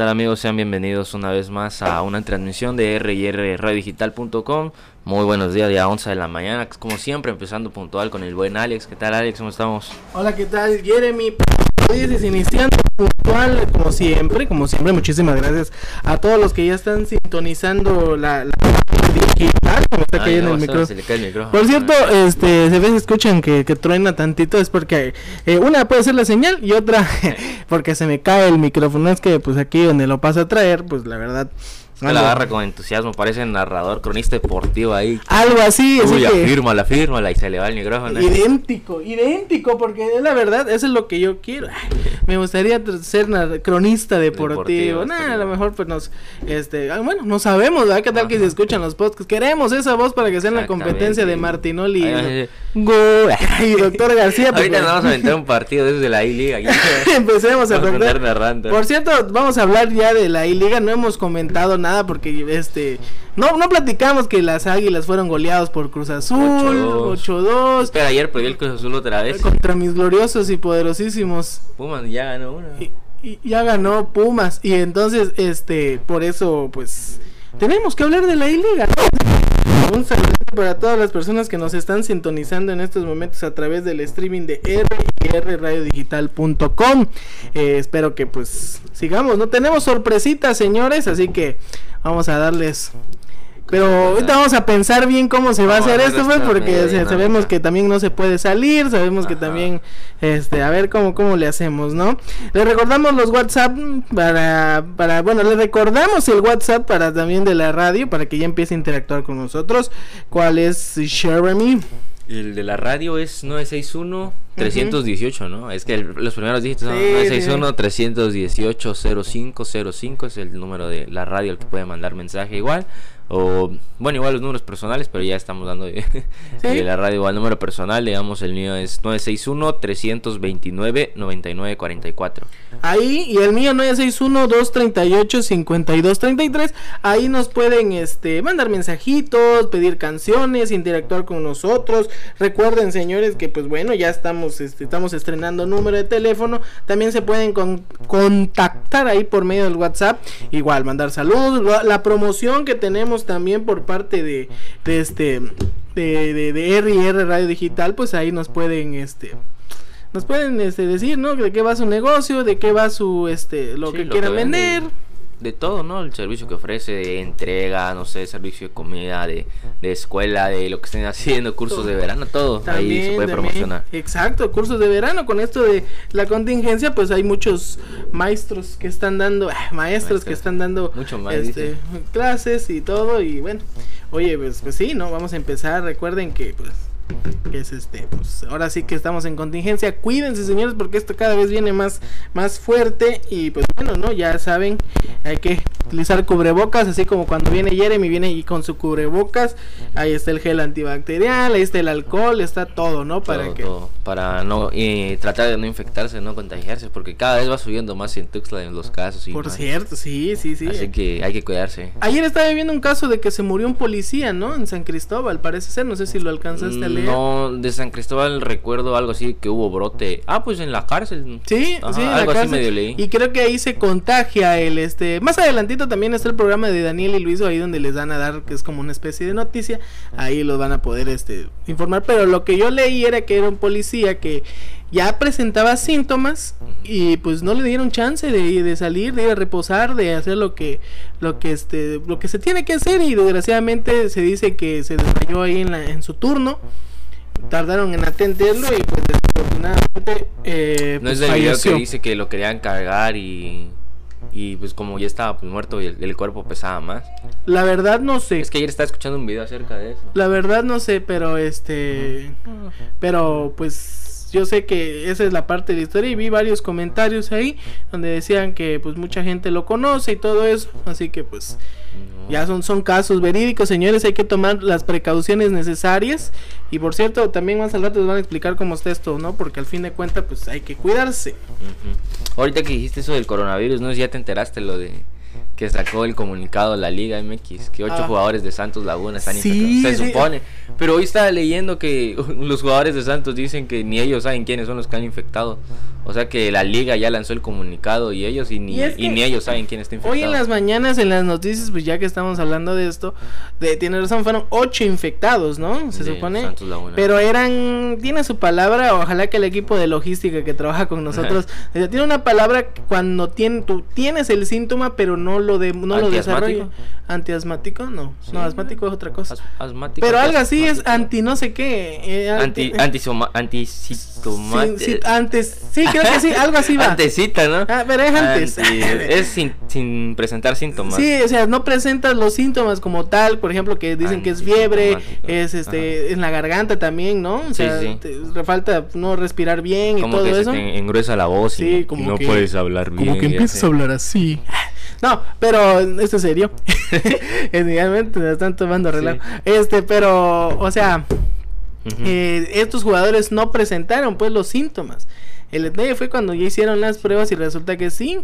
tal amigos? Sean bienvenidos una vez más a una transmisión de rrradiodigital.com. Muy buenos días, día 11 de la mañana, como siempre, empezando puntual con el buen Alex. ¿Qué tal Alex? ¿Cómo estamos? Hola, ¿qué tal? Jeremy, dices iniciando puntual, como siempre, como siempre, muchísimas gracias a todos los que ya están sintonizando la, la digital, como está Ay, cayendo no, el micrófono. se le cae el micrófono. Por cierto, este, se ven, escuchan que, que truena tantito, es porque eh, una puede ser la señal y otra porque se me cae el micrófono. Es que pues aquí donde lo paso a traer, pues la verdad. Que la agarra con entusiasmo, parece narrador, cronista deportivo ahí. Algo así, así Uy, que- afírmala, afírmala y se le va el micrófono. Idéntico, idéntico, porque es la verdad, eso es lo que yo quiero. Ay, Me gustaría ser cronista deportivo. Deportivo, Nah, estaría a lo mejor pues nos, este, ah, bueno, no sabemos, ¿verdad? ¿Qué tal que se escuchan los podcasts? Queremos esa voz para que sea en la competencia de Martinoli Ay, y, Go- y doctor García. pues, Ahorita nos bueno. vamos a aventar un partido desde la I-Liga. Empecemos a a. Por cierto, vamos a hablar ya de la I-Liga. No hemos comentado nada porque este no no platicamos que las Águilas fueron goleados por Cruz Azul 8-2. 8-2 Espera, ayer perdió el Cruz Azul otra vez. contra mis gloriosos y poderosísimos. Pumas ya ganó una. Y, y ya ganó Pumas y entonces este por eso pues tenemos que hablar de la I-Liga. Un saludo para todas las personas que nos están sintonizando en estos momentos a través del streaming de rradiodigital.com. Eh, espero que pues sigamos. No tenemos sorpresitas, señores, así que vamos a darles pero ahorita vamos a pensar bien cómo se va a hacer esto, pues, porque sabemos que también no se puede salir, sabemos que también, este, a ver cómo, cómo le hacemos, ¿no? Le recordamos los WhatsApp para, para, bueno, le recordamos el WhatsApp para también de la radio, para que ya empiece a interactuar con nosotros. ¿Cuál es Jeremy? El de la radio es 961-318, ¿no? Es que el- los primeros dígitos son Sí, 961-318-0505 es el número de la radio al que puede mandar mensaje igual. O, bueno, igual los números personales, pero ya estamos dando de, de la radio igual número personal. Digamos, el mío es 961-329-9944. Ahí, y el mío 961-238-5233. Ahí nos pueden este, mandar mensajitos, pedir canciones, interactuar con nosotros. Recuerden, señores, que pues bueno, ya estamos, este, estamos estrenando número de teléfono. También se pueden con- contactar ahí por medio del WhatsApp. Igual, mandar saludos. La promoción que tenemos también por parte de, de este. De, de, de R&R Radio Digital, pues ahí nos pueden, este, nos pueden este, decir, ¿no? De qué va su negocio, de qué va su, este, lo Sí, que quieran vende, vender. De todo, ¿no? El servicio que ofrece, de entrega, no sé, servicio de comida, de, de escuela, de lo que estén haciendo, cursos de verano, todo. ahí se puede también. promocionar. Exacto, cursos de verano. Con esto de la contingencia, pues hay muchos maestros que están dando, ah, maestros que están dando Mucho más, este, clases y todo. Y bueno, oye, pues, pues sí, ¿no? Vamos a empezar. Recuerden que, pues, que es este, pues ahora sí que estamos en contingencia. Cuídense, señores, porque esto cada vez viene más, más fuerte. Y pues bueno, ¿no? Ya saben, hay que utilizar cubrebocas, así como cuando viene Jeremy, viene y con su cubrebocas. Ahí está el gel antibacterial, ahí está el alcohol, está todo, ¿no? Para Todo, que. todo, para no y tratar de no infectarse, no contagiarse, porque cada vez va subiendo más en Tuxtla en los casos y Por más. cierto, sí, sí, sí. Así que hay que cuidarse. Ayer estaba viendo un caso de que se murió un policía, ¿no? En San Cristóbal, parece ser. No sé si lo alcanzaste a leer. No, de San Cristóbal recuerdo algo así que hubo brote. Ah, pues en la cárcel. Sí, Ajá, sí, en la algo así medio leí. Y creo que ahí se contagia el este. Más adelantito también está el programa de Daniel y Luis ahí donde les van a dar que es como una especie de noticia. Ahí los van a poder este informar. Pero lo que yo leí era que era un policía que ya presentaba síntomas y pues no le dieron chance de, de salir, de ir a reposar, de hacer lo que lo que este lo que se tiene que hacer y desgraciadamente se dice que se desmayó ahí en la en su turno. Tardaron en atenderlo y pues desafortunadamente eh, No pues, es del video que dice que lo querían cargar y y pues como ya estaba pues, muerto y el, el cuerpo pesaba más. La verdad no sé. Es que ayer estaba escuchando un video acerca de eso. La verdad no sé, pero este pero pues yo sé que esa es la parte de la historia y vi varios comentarios ahí donde decían que pues mucha gente lo conoce y todo eso, así que pues ya son, son casos verídicos, señores, hay que tomar las precauciones necesarias y por cierto, también más al rato les van a explicar cómo está esto, ¿no? Porque al fin de cuentas pues hay que cuidarse. Ahorita que dijiste eso del coronavirus, no ya te enteraste lo de que sacó el comunicado de la Liga MX, que ocho Ah. jugadores de Santos Laguna están Sí, infectados. Se sí. supone. Pero hoy estaba leyendo que los jugadores de Santos dicen que ni ellos saben quiénes son los que han infectado. O sea que la Liga ya lanzó el comunicado y ellos y ni, Y es y que ni ellos saben quién está infectado. Hoy en las mañanas, en las noticias, pues ya que estamos hablando de esto, de, tiene razón, fueron ocho infectados, ¿no? Se De supone. Santos Laguna. Pero eran, tiene su palabra, ojalá que el equipo de logística que trabaja con nosotros, tiene una palabra cuando tiene, tú tienes el síntoma, pero no lo, de, no lo ¿Antiasmático? desarrolla. ¿Antiasmático? No, Sí. no, asmático es otra cosa. As- asmático, Pero algo así es anti no sé qué. eh, Anti, antisoma- antisitoma- sí, sí, antes, sí, creo que sí, algo así va. Antesita, ¿no? Ah, pero es antes. Anti- es sin, sin presentar síntomas. Sí, o sea, no presentas los síntomas como tal, por ejemplo, que dicen que es fiebre, es este, en la garganta también, ¿no? O Sí, sea, sí. te falta no respirar bien y Como todo que se eso. te engruesa la voz y, Sí, como y no que- puedes hablar bien. y así. hablar así. No, pero esto es serio. Realmente me están tomando relajo. Este, pero, o sea, eh, estos jugadores no presentaron pues los síntomas. El detalle fue cuando ya hicieron las pruebas y resulta que sí.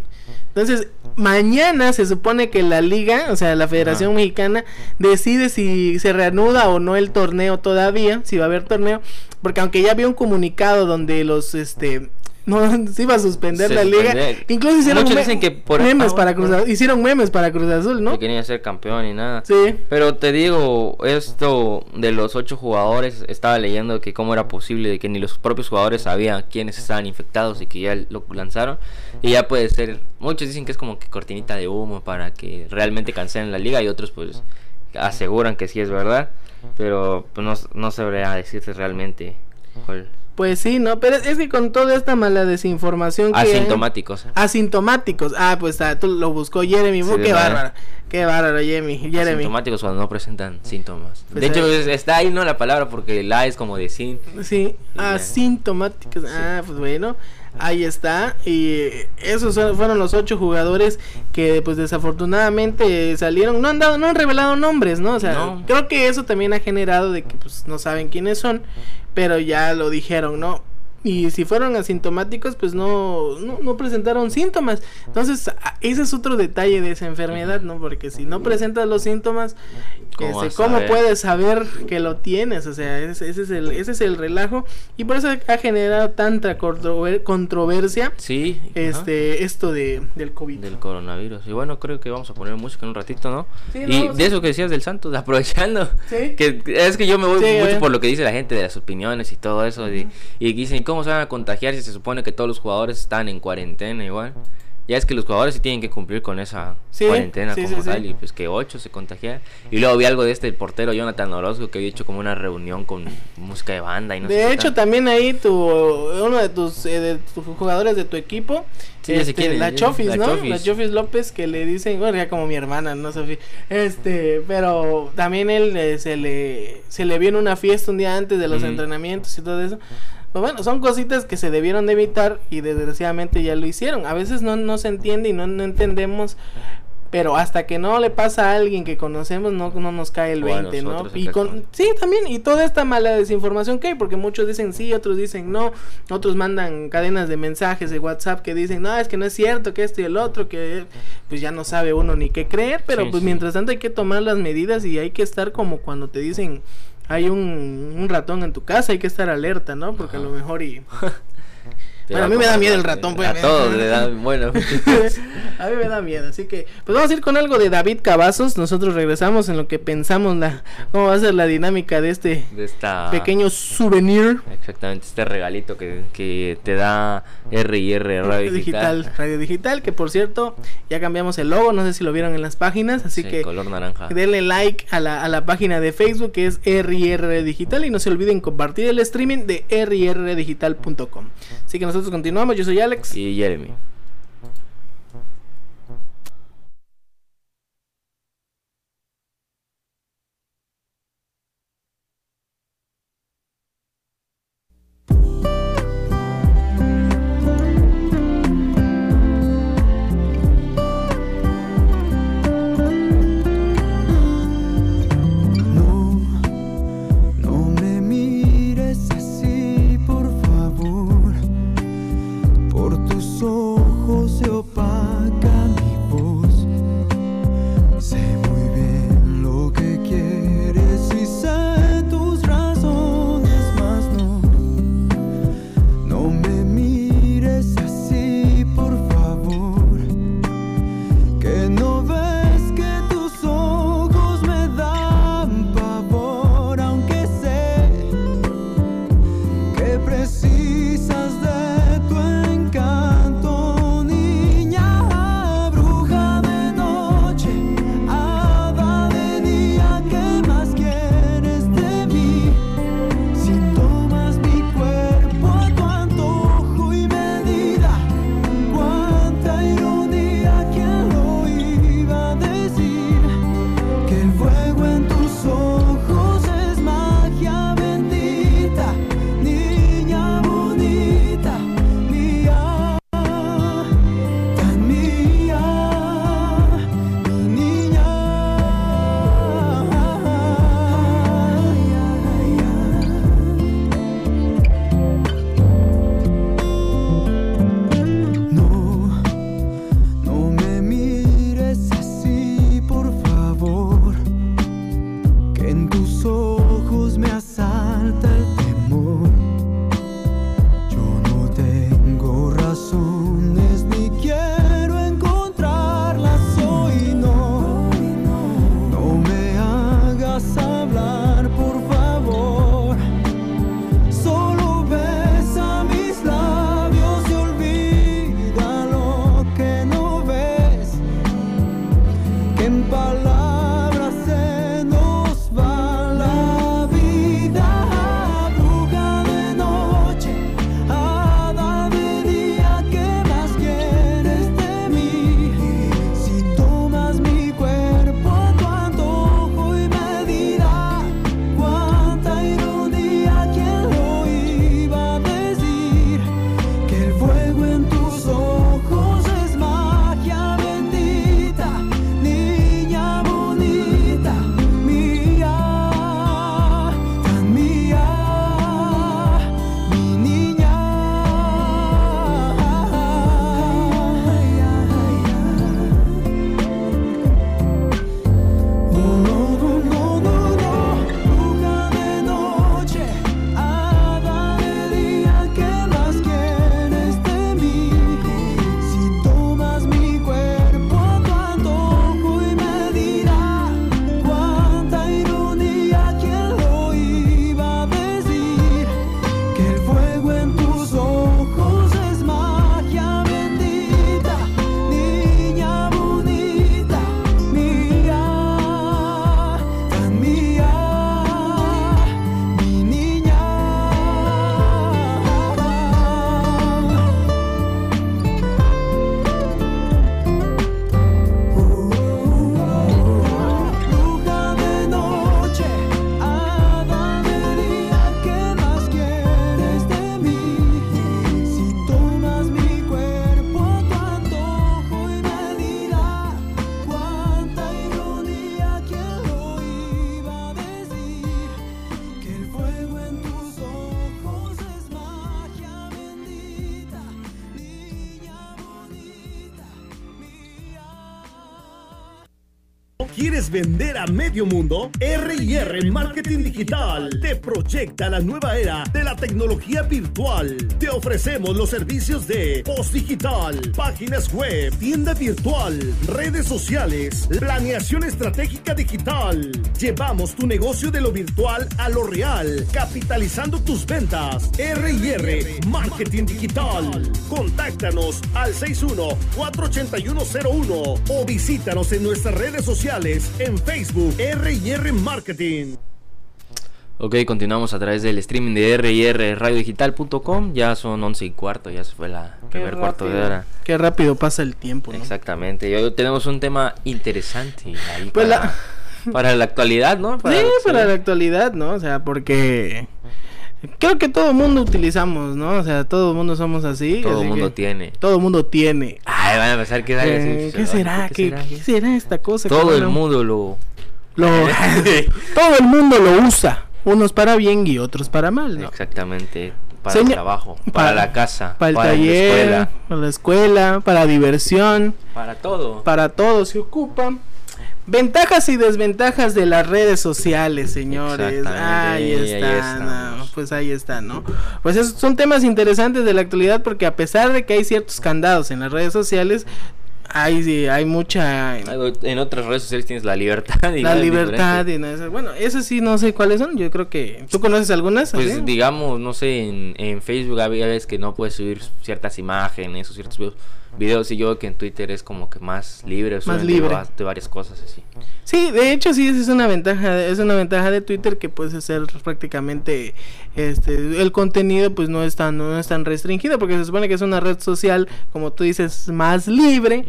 Entonces, mañana se supone que la liga, o sea, la Federación Ajá. Mexicana, decide si se reanuda o no el torneo todavía, si va a haber torneo, porque aunque ya había un comunicado donde los, este, no, se iba a suspender Se la liga, incluso hicieron Muchos dicen que por- memes para Cruz Azul, hicieron memes para Cruz Azul, ¿no? Que quería ser campeón y nada. Sí. Pero te digo, esto de los ocho jugadores, estaba leyendo que cómo era posible de que ni los propios jugadores sabían quiénes estaban infectados y que ya lo lanzaron. Y ya puede ser, muchos dicen que es como que cortinita de humo para que realmente cancelen la liga y otros pues aseguran que sí es verdad. Pero pues no, no sabría decirte realmente cuál. Pues sí, ¿no? Pero es que con toda esta mala desinformación que... Asintomáticos. Asintomáticos. Ah, pues ah, tú lo buscó Jeremy. Sí, qué bárbaro. Qué bárbaro, Jeremy. Jeremy. Asintomáticos cuando no presentan síntomas. Pues de hecho, es- está ahí no la palabra porque la es como de sin. Sí, asintomáticos. Ah, pues bueno. Ahí está. Y eh, esos fueron los ocho jugadores que pues desafortunadamente eh, salieron. No han dado, no han revelado nombres, ¿no? O sea, No. creo que eso también ha generado de que pues no saben quiénes son. Pero ya lo dijeron, ¿no? Y si fueron asintomáticos, pues no, no, no presentaron síntomas. Entonces, ese es otro detalle de esa enfermedad, ¿no? Porque si no presentas los síntomas, ¿Cómo a ¿cómo puedes saber que lo tienes? O sea, ese, ese es el, ese es el relajo. Y por eso ha generado tanta controver- controversia Sí. ajá. este esto de, del COVID. del coronavirus. Y bueno, creo que vamos a poner música en un ratito, ¿no? Sí, y de eso que decías del Santos, aprovechando. Sí. Que es que yo me voy Sí, mucho por lo que dice la gente de las opiniones y todo eso. de- y dicen, ¿cómo se van a contagiar si se supone que todos los jugadores están en cuarentena igual? Ya es que los jugadores sí tienen que cumplir con esa Sí, cuarentena sí, como sí, tal. Y pues que ocho se contagiaban. Y luego vi algo de este el portero Jonathan Orozco que había hecho como una reunión con música de banda y no sé de qué hecho, tanto. también ahí tu, uno de tus, eh, de tus jugadores de tu equipo, sé este, quién es, la Chofis, la ¿no? Chofis. La Chofis López que le dicen, bueno, ya como mi hermana, ¿no, Sofía? Este, pero también él eh, se le se le vio en una fiesta un día antes de los Ujú. entrenamientos y todo eso. Pues bueno, son cositas que se debieron de evitar y desgraciadamente ya lo hicieron. A veces no, no se entiende y no, no entendemos, pero hasta que no le pasa a alguien que conocemos no, no nos cae el O a 20, ¿no? Y con, sí, también, y toda esta mala desinformación que hay, porque muchos dicen sí, otros dicen no, otros mandan cadenas de mensajes de WhatsApp que dicen, no, es que no es cierto, que esto y el otro, que pues ya no sabe uno ni qué creer, pero Sí, pues sí. mientras tanto hay que tomar las medidas y hay que estar como cuando te dicen hay un, un ratón en tu casa, hay que estar alerta, ¿no? Porque a lo mejor y... Bueno, a mí me da miedo el ratón, pues, A todos le dan, bueno. a mí me da miedo, así que pues vamos a ir con algo de David Cavazos, nosotros regresamos en lo que pensamos la cómo va a ser la dinámica de este de esta pequeño souvenir Exactamente, este regalito que, que te da R y R Radio Digital. digital, radio digital, que por cierto ya cambiamos el logo, no sé si lo vieron en las páginas, así Sí, que color naranja. denle like a la, a la página de Facebook que es RR Digital y no se olviden compartir el streaming de rrdigital.com. Así que nosotros continuamos, yo soy Alex. Y Jeremy. Medio mundo? R&R Marketing Digital te proyecta la nueva era de la tecnología virtual. Te ofrecemos los servicios de post digital, páginas web, tienda virtual, redes sociales, planeación estratégica digital. Llevamos tu negocio de lo virtual a lo real, capitalizando tus ventas. R&R Marketing Digital. Contáctanos al 61-48101 o visítanos en nuestras redes sociales en Facebook R&R Marketing. Ok, continuamos a través del streaming de R&R radiodigital.com. Ya son 11 y cuarto, ya se fue la Qué primer cuarto de hora. Qué rápido pasa el tiempo, ¿no? Exactamente. Y hoy tenemos un tema interesante ahí Pues para, la- para la actualidad, ¿no? Sí, para sí. la actualidad, ¿no? O sea, porque creo que todo mundo utilizamos, ¿no? O sea, todo mundo somos así. Todo el mundo tiene. Todo mundo tiene. Ay, van a pensar que Eh, ¿Qué será? ¿Qué, qué será esta cosa? Todo el mundo lo. Lo, todo el mundo lo usa. Unos para bien y otros para mal, ¿no? Exactamente. Para el trabajo, para, para- la casa, Para el la taller, escuela, para la escuela, para diversión, para todo. para todo se ocupan. Ventajas y desventajas de las redes sociales, señores. Ahí está, no, pues ahí está, ¿no? Pues esos son temas interesantes de la actualidad porque a pesar de que hay ciertos candados en las redes sociales, hay, sí, hay mucha En otras redes sociales tienes la libertad. y la libertad y bueno, eso sí no sé cuáles son, yo creo que tú conoces algunas, Pues así? digamos, no sé, en, en Facebook había veces que no puedes subir ciertas imágenes o ciertos videos, videos y yo que en Twitter es como que más libre, de libre. de varias cosas así. Sí, de hecho sí esa es una ventaja, es una ventaja de Twitter que puedes hacer prácticamente este el contenido pues no es tan no es tan restringido porque se supone que es una red social, como tú dices, más libre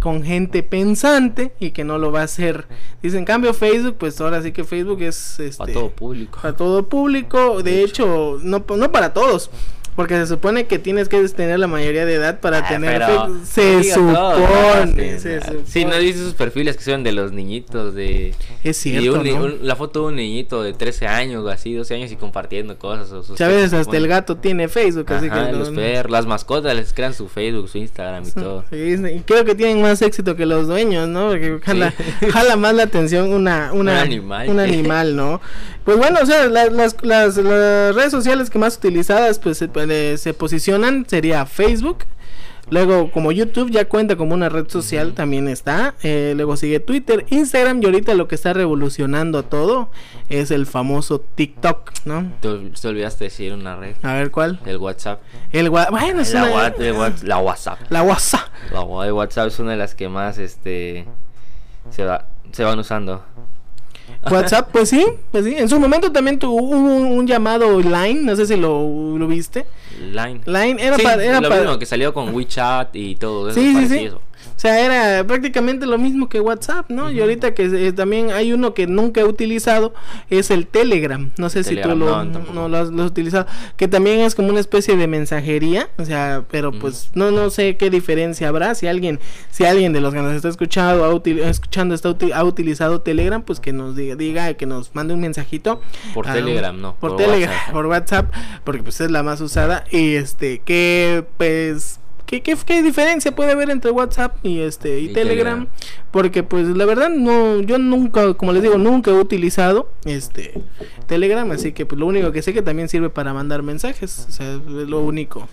con gente pensante y que no lo va a hacer. Dice, en cambio Facebook, pues ahora sí que Facebook es este Para todo público. para todo público, de hecho, no, no para todos. Porque se supone que tienes que tener la mayoría de edad para Ah, tener Se diga todo, supone, ¿no? se Sí, supone. Sí, no dice esos perfiles que son de los niñitos de... Es y cierto, un- ¿no? un- la foto de un niñito de 13 años o así, 12 años y compartiendo cosas. O sus textos, hasta el gato tiene Facebook, así Ajá, que los no- perros, las mascotas les crean su Facebook, su Instagram y todo. Y creo que tienen más éxito que los dueños, ¿no? Porque jala, jala más la atención una, una, Un animal. un animal, ¿no? Pues bueno, o sea, la- las, las, las redes sociales que más utilizadas pues se, eh, se posicionan sería Facebook. Luego, como YouTube ya cuenta como una red social, también está. Eh, luego sigue Twitter, Instagram y ahorita lo que está revolucionando todo es el famoso TikTok, ¿no? Te, te olvidaste decir una red, A ver cuál. el WhatsApp. El wa- bueno, es La, una- wa- el wa- la WhatsApp. la WhatsApp. La el WhatsApp es una de las que más, este... se, va, se van usando. WhatsApp, pues sí, pues sí. En su momento también tuvo un, un llamado Line, no sé si lo, lo viste. Line. Line era Sí, para... Era lo para mismo que salió con WeChat y todo eso. Sí, sí, sí. parecido. O sea, era prácticamente lo mismo que WhatsApp, ¿no? Y ahorita que eh, también hay uno que nunca he utilizado, es el Telegram. No sé si tú lo, no, no lo, has, lo has utilizado. Que también es como una especie de mensajería. O sea, pero pues no no sé qué diferencia habrá. Si alguien si alguien de los que nos está escuchando, ha util- escuchando está uti- ha utilizado Telegram, pues que nos diga, diga, que nos mande un mensajito. Por Ah, Telegram, no, Por, por Telegram, WhatsApp. por WhatsApp, porque pues es la más usada. Y este, que pues... ¿Qué, qué, qué diferencia puede haber entre WhatsApp y este y, Y Telegram? Telegram. Porque pues la verdad no, yo nunca, como les digo, nunca he utilizado este Telegram, así que pues lo único que sé que también sirve para mandar mensajes, o sea, es lo único,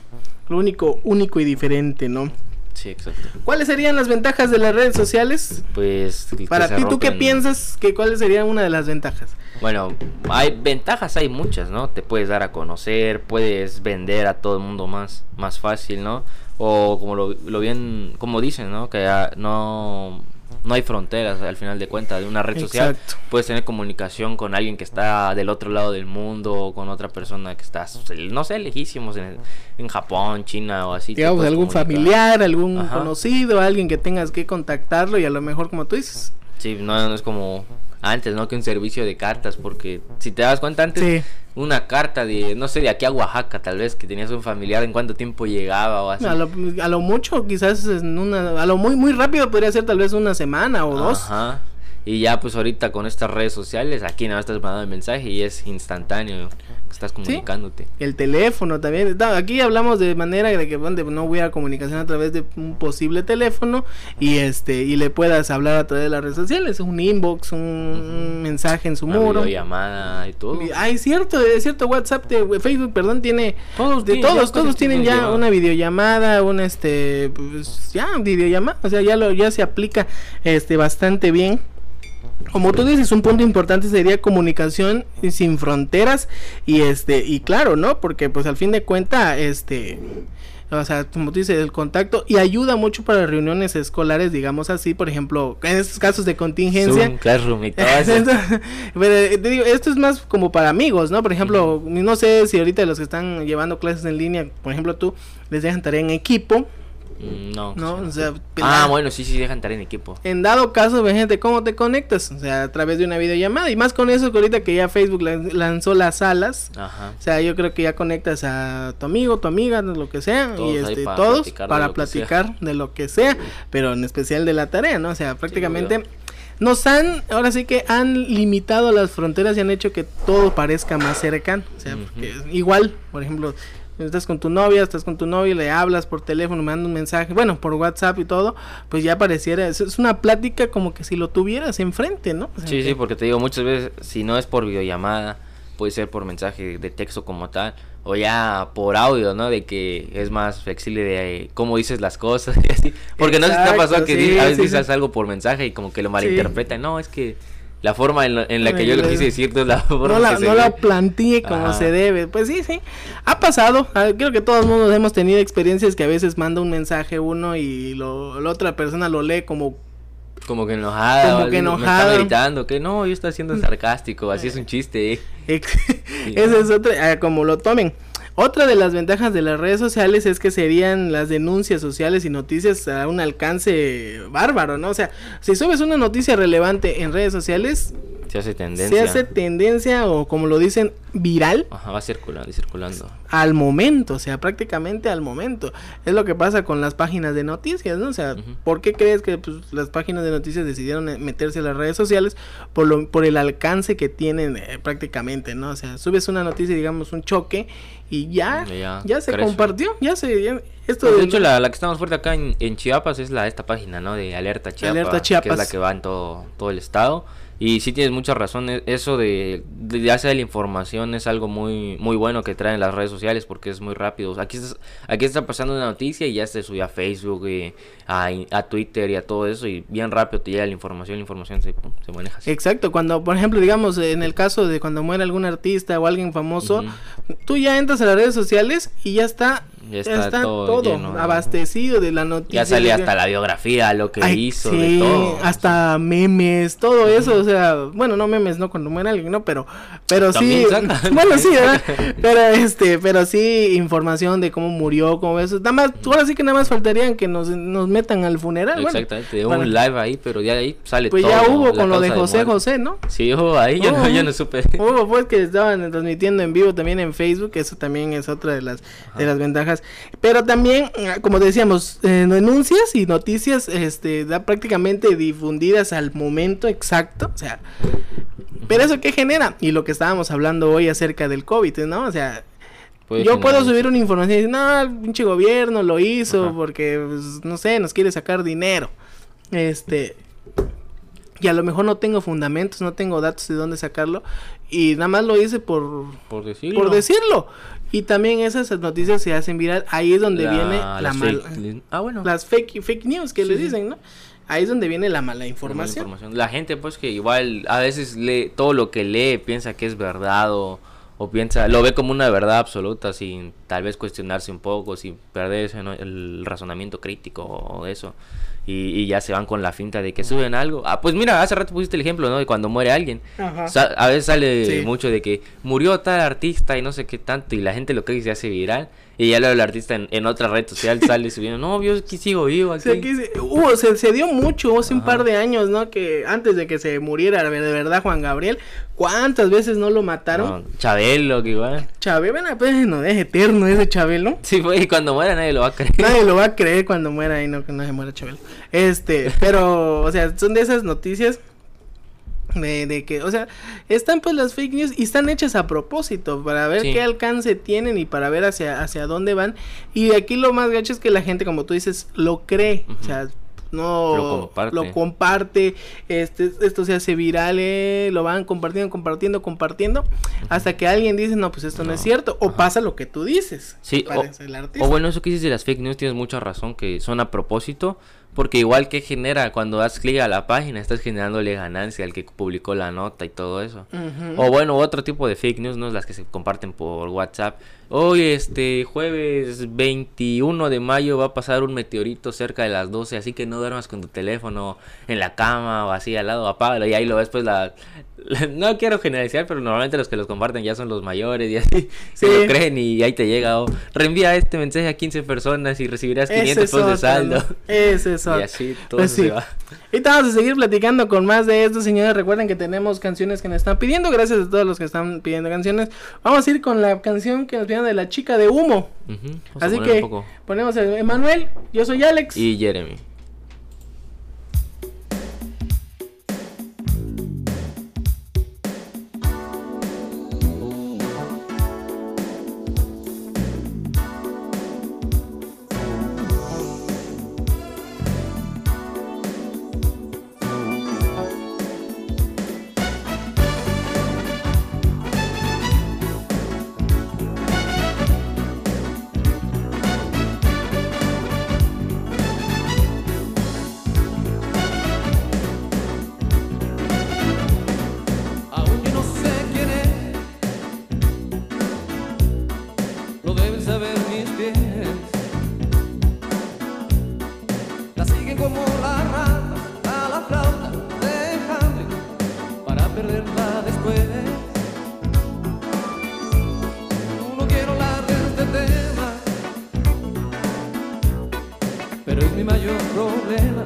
lo único, único y diferente, ¿no? Sí, exacto. ¿Cuáles serían las ventajas de las redes sociales? Pues. Para ti, ¿tú qué piensas que cuáles serían una de las ventajas? Bueno, hay ventajas, hay muchas, ¿no? Te puedes dar a conocer, puedes vender a todo el mundo más, más fácil, ¿no? O como lo, lo bien, como dicen, ¿no? Que no, no hay fronteras al final de cuentas de una red social. Exacto. Puedes tener comunicación con alguien que está del otro lado del mundo o con otra persona que está, no sé, lejísimos en, en Japón, China o así. Digamos, algún comunicar. familiar, algún Ajá. conocido, alguien que tengas que contactarlo y a lo mejor como tú dices. Sí, no, no es como antes, ¿no? Que un servicio de cartas, porque si te das cuenta antes, Sí. una carta de, no sé, de aquí a Oaxaca, tal vez, que tenías un familiar, en cuánto tiempo llegaba o así. A lo, a lo mucho, quizás en una, a lo muy muy rápido podría ser tal vez una semana o dos. Y ya pues ahorita con estas redes sociales, aquí nada más estás mandando el mensaje y es instantáneo, que estás comunicándote. El teléfono también. No, aquí hablamos de manera de que bueno, no hubiera comunicación a través de un posible teléfono y este y le puedas hablar a través de las redes sociales, un inbox, un, un mensaje en su Una muro. videollamada y todo. Ay, es cierto, es cierto, WhatsApp, de, Facebook, perdón, tiene Todos de todos, todos tienen ya una videollamada, una este pues, ya videollamada, o sea, ya lo ya se aplica este bastante bien. Como tú dices, un punto importante sería comunicación sin fronteras y este y claro, ¿no? Porque pues al fin de cuenta este o sea, como tú dices, el contacto y ayuda mucho para reuniones escolares, digamos así, por ejemplo, en estos casos de contingencia. Zoom, Classroom y todo eso. Entonces, pero, eh, te digo, esto es más como para amigos, ¿no? Por ejemplo, no sé si ahorita los que están llevando clases en línea, por ejemplo tú, les dejan tarea en equipo, no. ¿no? O sea, Ah, bueno, sí, sí, dejan estar en equipo. en dado caso, gente, ¿cómo te conectas? O sea, a través de una videollamada. Y más con eso que ahorita que ya Facebook lan- lanzó las salas. Ajá. O sea, yo creo que ya conectas a tu amigo, tu amiga, lo que sea, Todos y este, para todos platicar para sea. platicar de lo que sea, pero en especial de la tarea, ¿no? O sea, prácticamente nos han, ahora sí que han limitado las fronteras y han hecho que todo parezca más cercano. O sea, porque igual, por ejemplo, estás con tu novia, estás con tu novio, le hablas por teléfono, manda un mensaje, bueno, por WhatsApp y todo, pues ya pareciera, es, es una plática como que si lo tuvieras enfrente, ¿no? O sea, Sí, que- sí, porque te digo, muchas veces, si no es por videollamada, puede ser por mensaje de texto como tal, o ya por audio, ¿no? De que es más flexible de cómo dices las cosas y así. Porque no sé si te ha pasado que sí, a veces sí, dices sí. algo por mensaje y como que lo malinterpretan. No, es que la forma en, la- en la que yo lo quise decir no es la forma no la, que no la planteé como Ajá. se debe. Pues sí, sí. Ha pasado. Ah, Creo que todos mundo hemos tenido experiencias que a veces manda un mensaje uno y lo, la otra persona lo lee como Como que enojada. Como que así, Me enojada. está gritando que no, yo estoy siendo sarcástico, así es un chiste. eh. Esa es otra, ah, como lo tomen. Otra de las ventajas de las redes sociales es que serían las denuncias sociales y noticias a un alcance bárbaro, ¿no? O sea, si subes una noticia relevante en redes sociales, Se hace tendencia. se hace tendencia o como lo dicen, viral Ajá, va circulando y circulando. al momento, o sea, prácticamente al momento. Es lo que pasa con las páginas de noticias, ¿no? O sea, Ujú. ¿por qué crees que pues, las páginas de noticias decidieron eh, meterse a las redes sociales? Por, lo, por el alcance que tienen eh, prácticamente, ¿no? O sea, subes una noticia, digamos, un choque y ya, Ya ya, se crece. compartió, ya se... ya- esto Pues, de hecho, la, la que estamos fuerte acá en, en Chiapas es la esta página, ¿no? De Alerta Chiapas. Alerta Que es Chiapas. la que va en todo, todo el estado. Y sí tienes mucha razón, e- eso de, de de la información es algo muy muy bueno que traen las redes sociales porque es muy rápido. Aquí, estás- aquí está pasando una noticia y ya se subió a Facebook, y a, a Twitter y a todo eso y bien rápido te llega la información, la información se, se maneja así. Exacto, cuando, por ejemplo, digamos, en el caso de cuando muere algún artista o alguien famoso, Ujú. tú ya entras a las redes sociales y ya está Ya está, está, todo, todo, lleno, ¿no? abastecido de la noticia. Ya sale hasta la biografía, lo que Ay, hizo, sí, de todo. hasta memes, todo eso, o sea, bueno, no memes, no cuando muere alguien, no, pero, pero sí, saca. bueno, sí, ¿verdad? pero este, pero sí, información de cómo murió, cómo eso, nada más, ahora sí que nada más faltarían que nos, nos metan al funeral, bueno, Exactamente, para- un live ahí, pero ya de ahí sale pues todo. ya hubo con lo de José. José, ¿no? Sí, hubo ahí, yo, no, yo no supe. Hubo pues que estaban transmitiendo en vivo también en Facebook, eso también es otra de las de las ventajas. Pero también, ah, como decíamos, eh, denuncias y noticias este da prácticamente difundidas al momento exacto, o sea, pero eso qué genera? Y lo que estábamos hablando hoy acerca del COVID, ¿no? O sea, Puede yo puedo subir una información y decir, no, el pinche gobierno lo hizo Ajá. porque, pues, no sé, nos quiere sacar dinero. Este, y a lo mejor no tengo fundamentos, no tengo datos de dónde sacarlo. Y nada más lo hice por, Por decirlo. por decirlo. Y también esas noticias se hacen viral. Ahí es donde La- viene la mala. fake- Ah, bueno. Las fake, fake news que Sí, le sí. dicen, ¿no? Ahí es donde viene la mala La mala información. información. La gente, pues, que igual a veces lee todo lo que lee, piensa que es verdad o, o piensa, lo ve como una verdad absoluta sin tal vez cuestionarse un poco, sin perder ese, ¿no? el razonamiento crítico o eso. Y, y ya se van con la finta de que suben algo. Ah, pues mira, hace rato pusiste el ejemplo, ¿no? De cuando muere alguien. Ajá. Sa- a veces sale Sí. mucho de que murió tal artista y no sé qué tanto, y la gente lo cree y se hace viral. Y ya luego el artista en, en otra red social sale subiendo, no, yo aquí sigo vivo O aquí. sea, aquí se, hubo- se, se dio mucho hace un par de años, ¿no? Que antes de que se muriera de verdad Juan Gabriel, ¿cuántas veces no lo mataron? No, Chabelo, que igual. Chabelo, bueno, es eterno ese Chabelo. Sí, pues, y cuando muera nadie lo va a creer. Nadie lo va a creer cuando muera y no que no se muera Chabelo. Este, pero, o sea, son de esas noticias de, de que, o sea, están pues las fake news y están hechas a propósito para ver Sí. qué alcance tienen y para ver hacia, hacia dónde van. Y aquí lo más gacho es que la gente, como tú dices, lo cree. O Ujú. sea, no Lo comparte. lo comparte, este, esto se hace viral, eh, lo van compartiendo, compartiendo, compartiendo, hasta que alguien dice, no, pues esto no, No, es cierto, o ajá. pasa lo que tú dices. Sí, o, o bueno, eso que dices de las fake news tienes mucha razón, que son a propósito, porque igual que genera cuando das clic a la página, estás generándole ganancia al que publicó la nota y todo eso. O bueno, otro tipo de fake news, ¿no? Las que se comparten por WhatsApp. Hoy, este jueves 21 de mayo va a pasar un meteorito cerca de las 12, así que no duermas con tu teléfono en la cama o así al lado, apágalo y ahí lo ves pues la... no quiero generalizar, pero normalmente los que los comparten ya son los mayores y así se Sí. lo creen y ahí te llega o reenvía este mensaje a 15 personas y recibirás 500 Ese es pesos de saldo. es Y otro. así todo Pues se va. Ahorita vamos a seguir platicando con más de esto, señores. Recuerden que tenemos canciones que nos están pidiendo. Gracias a todos los que están pidiendo canciones. Vamos a ir con la canción que nos pidieron de la chica de humo. Así que ponemos a Emanuel. Yo soy Alex. Y Jeremy. Pero es mi mayor problema.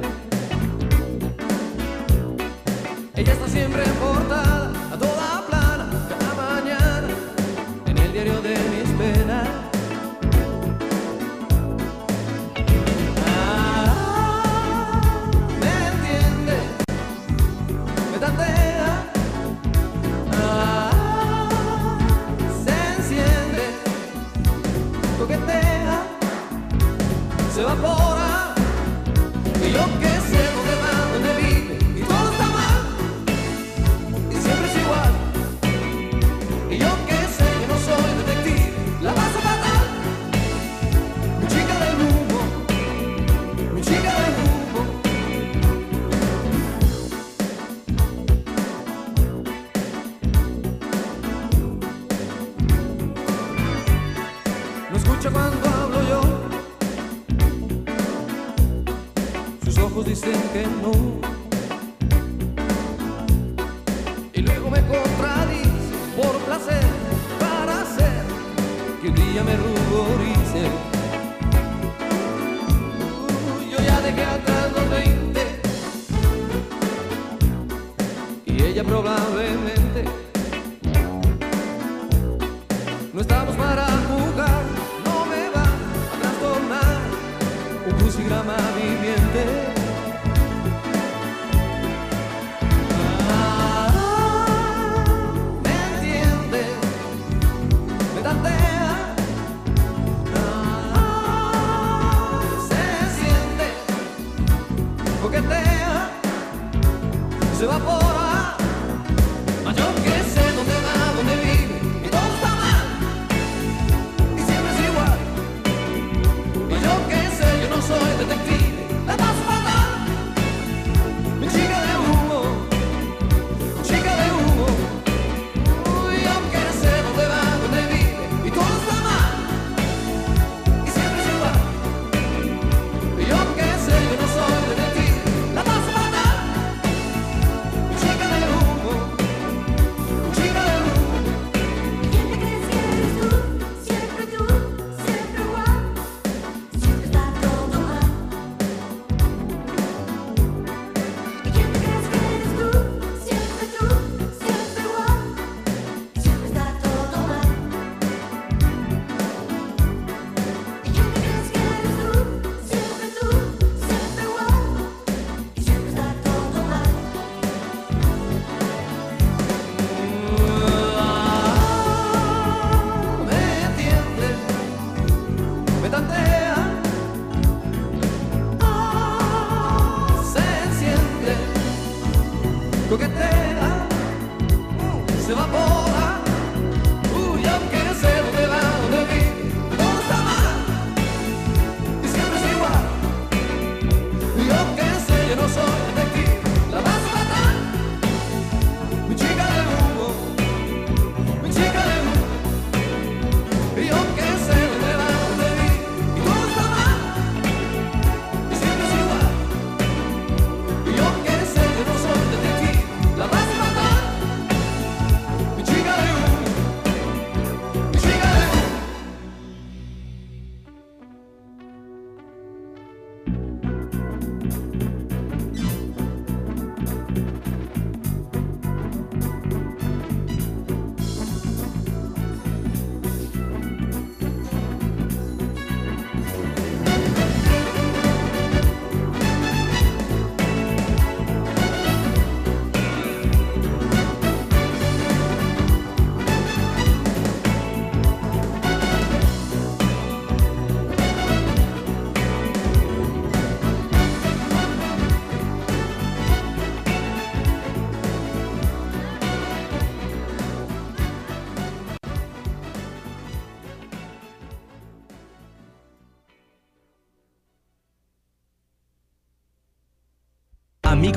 Ella está siempre portada, a toda plana, cada mañana, en el diario de mis penas. Ah, me entiende, me tantea. Ah, se enciende, coquetea, se evapora.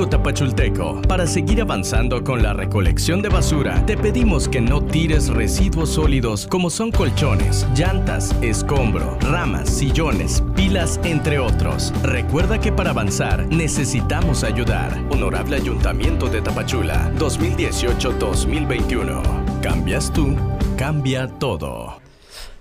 Tapachulteco, para seguir avanzando con la recolección de basura, te pedimos que no tires residuos sólidos como son colchones, llantas, escombro, ramas, sillones, pilas, entre otros. Recuerda que para avanzar necesitamos ayudar. Honorable Ayuntamiento de Tapachula, 2018-2021. Cambias tú, cambia todo.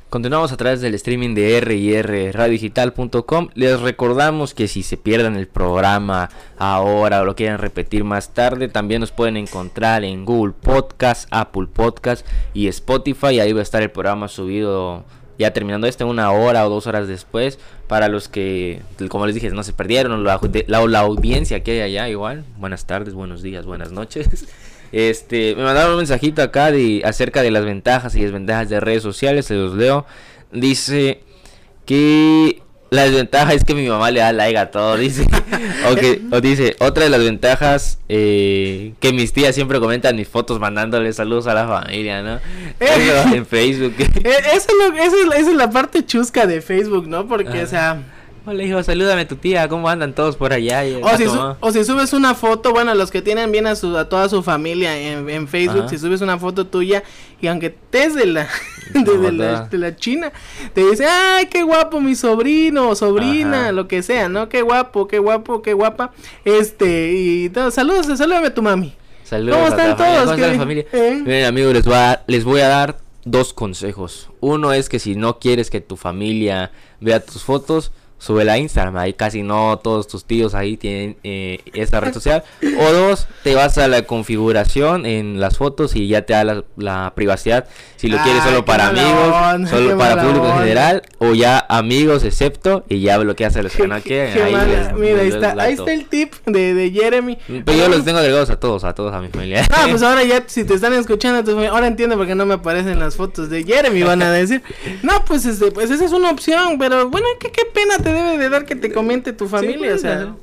Continuamos a través del streaming de R radiodigital.com. Les recordamos que si se pierden el programa ahora o lo quieren repetir más tarde, también nos pueden encontrar en Google Podcast, Apple Podcast y Spotify. Ahí va a estar el programa subido ya terminando este una hora o dos horas después. Para los que, como les dije, no se perdieron, la, la, la audiencia que hay allá igual. Buenas tardes, buenos días, buenas noches. Este, me mandaron un mensajito acá de acerca de las ventajas y desventajas de redes sociales, se los leo. Dice que la desventaja es que mi mamá le da like a todo, dice. o, que, o dice, otra de las ventajas eh, que mis tías siempre comentan mis fotos mandándole saludos a la familia, ¿no? Eso en Facebook. Eh, Eso es lo, es, esa es la parte chusca de Facebook, ¿no? Porque, Ah. o sea, Hola hijo, salúdame a tu tía, ¿cómo andan todos por allá? O a si, mamá. o si subes una foto, bueno, los que tienen bien a, su, a toda su familia en, en Facebook, Ajá. si subes una foto tuya y aunque estés de la, de, de la, de la China, te dice, ay, qué guapo mi sobrino o sobrina, Ajá. lo que sea, ¿no? Qué guapo, qué guapo, qué guapa. Este, y todo, saludos, salúdame a tu mami. Saludos ¿Cómo a están familia, todos? ¿Cómo está la ¿Qué- familia? eh? Miren amigos, les voy a, les voy a dar dos consejos. Uno es que si no quieres que tu familia vea tus fotos, sube a Instagram. Ahí casi no todos tus tíos ahí tienen eh, esta red social. O dos, te vas a la configuración en las fotos y ya te da la, la privacidad. Si lo quieres Ay, solo para amigos, solo para público en general, o ya amigos excepto y ya bloqueas a los que no quieren. ahí les- Mira, ahí está, ahí está el tip de, de Jeremy. Pero yo los tengo agregados a todos, a todos a mi familia. Ah, pues ahora ya, si te están escuchando, familia, ahora entiendo por qué no me aparecen las fotos de Jeremy, van a decir. No, pues, este, pues esa es una opción, pero bueno, ¿qué, qué pena te debe de dar que te comente tu familia, o sea.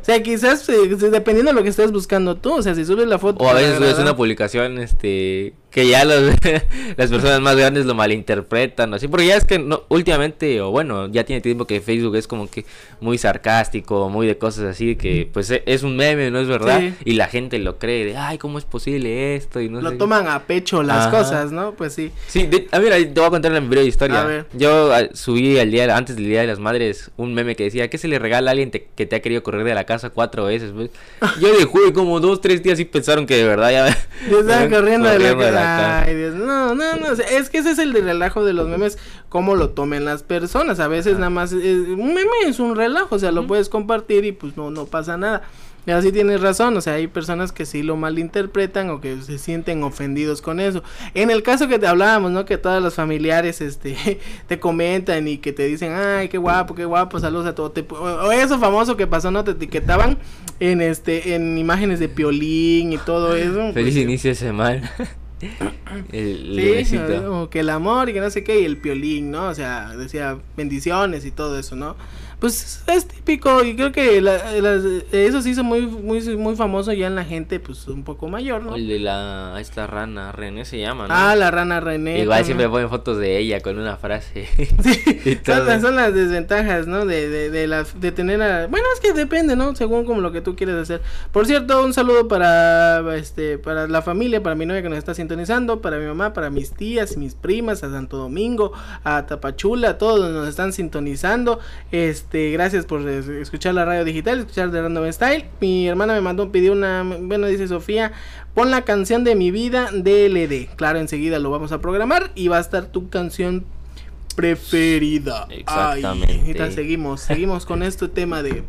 O sea, quizás eh, dependiendo de lo que estés buscando tú, o sea, si subes la foto. O a veces subes una publicación este que ya los, las personas más grandes lo malinterpretan, así porque ya es que no, últimamente o bueno, ya tiene tiempo que Facebook es como que muy sarcástico, muy de cosas así que pues e- es un meme, no es verdad, Sí. y la gente lo cree de, ay, ¿cómo es posible esto? y no Lo sé. toman a pecho las Ajá. cosas, ¿no? Pues sí. Sí, de- a ver, te voy a contar mi breve historia. A ver. Yo ah, subí al día, antes del Día de las Madres, un meme que decía, ¿qué se le regala a alguien te- que te ha querido correr de la casa cuatro veces? pues? Yo de juego como dos, tres días y pensaron que de verdad ya... Corriendo de la corriendo cara. Ay, Dios. No, no, no. es que ese es el de relajo de los memes, cómo lo tomen las personas. A veces nada más. un meme es un relajo, o sea, lo puedes compartir y pues no, no pasa nada. Y así tienes razón, o sea, hay personas que sí lo malinterpretan o que se sienten ofendidos con eso. En el caso que te hablábamos, ¿no? Que todos los familiares este te comentan y que te dicen, ay, qué guapo, qué guapo, saludos a todos. O eso famoso que pasó, ¿no? Te etiquetaban en este en imágenes de piolín y todo eso. Feliz pues, inicio de semana. el Sí, lunesito. o que el amor y que no sé qué, y el piolín, ¿no? O sea, decía bendiciones y todo eso, ¿no? Pues es típico y creo que la- eso se hizo muy, muy, muy famoso ya en la gente, pues un poco mayor, ¿no? El de la... Esta rana, René se llama, ¿no? Ah, la rana René. Igual también. siempre ponen fotos de ella con una frase. Sí, son, las- son las desventajas, ¿no? De, de, de, las- de tener a... Bueno, es que depende, ¿no? Según como lo que tú quieres hacer. Por cierto, un saludo para este para la familia, para mi novia que nos está sintonizando, para mi mamá, para mis tías mis primas, a Santo Domingo, a Tapachula, todos nos están sintonizando. Este, gracias por es- escuchar la radio digital, escuchar de Random Style. Mi hermana me mandó, pidió una, bueno, dice Sofía, pon la canción de mi vida DLD. Claro, enseguida lo vamos a programar y va a estar tu canción preferida. Exactamente. Ay, ahorita seguimos, seguimos con este tema de,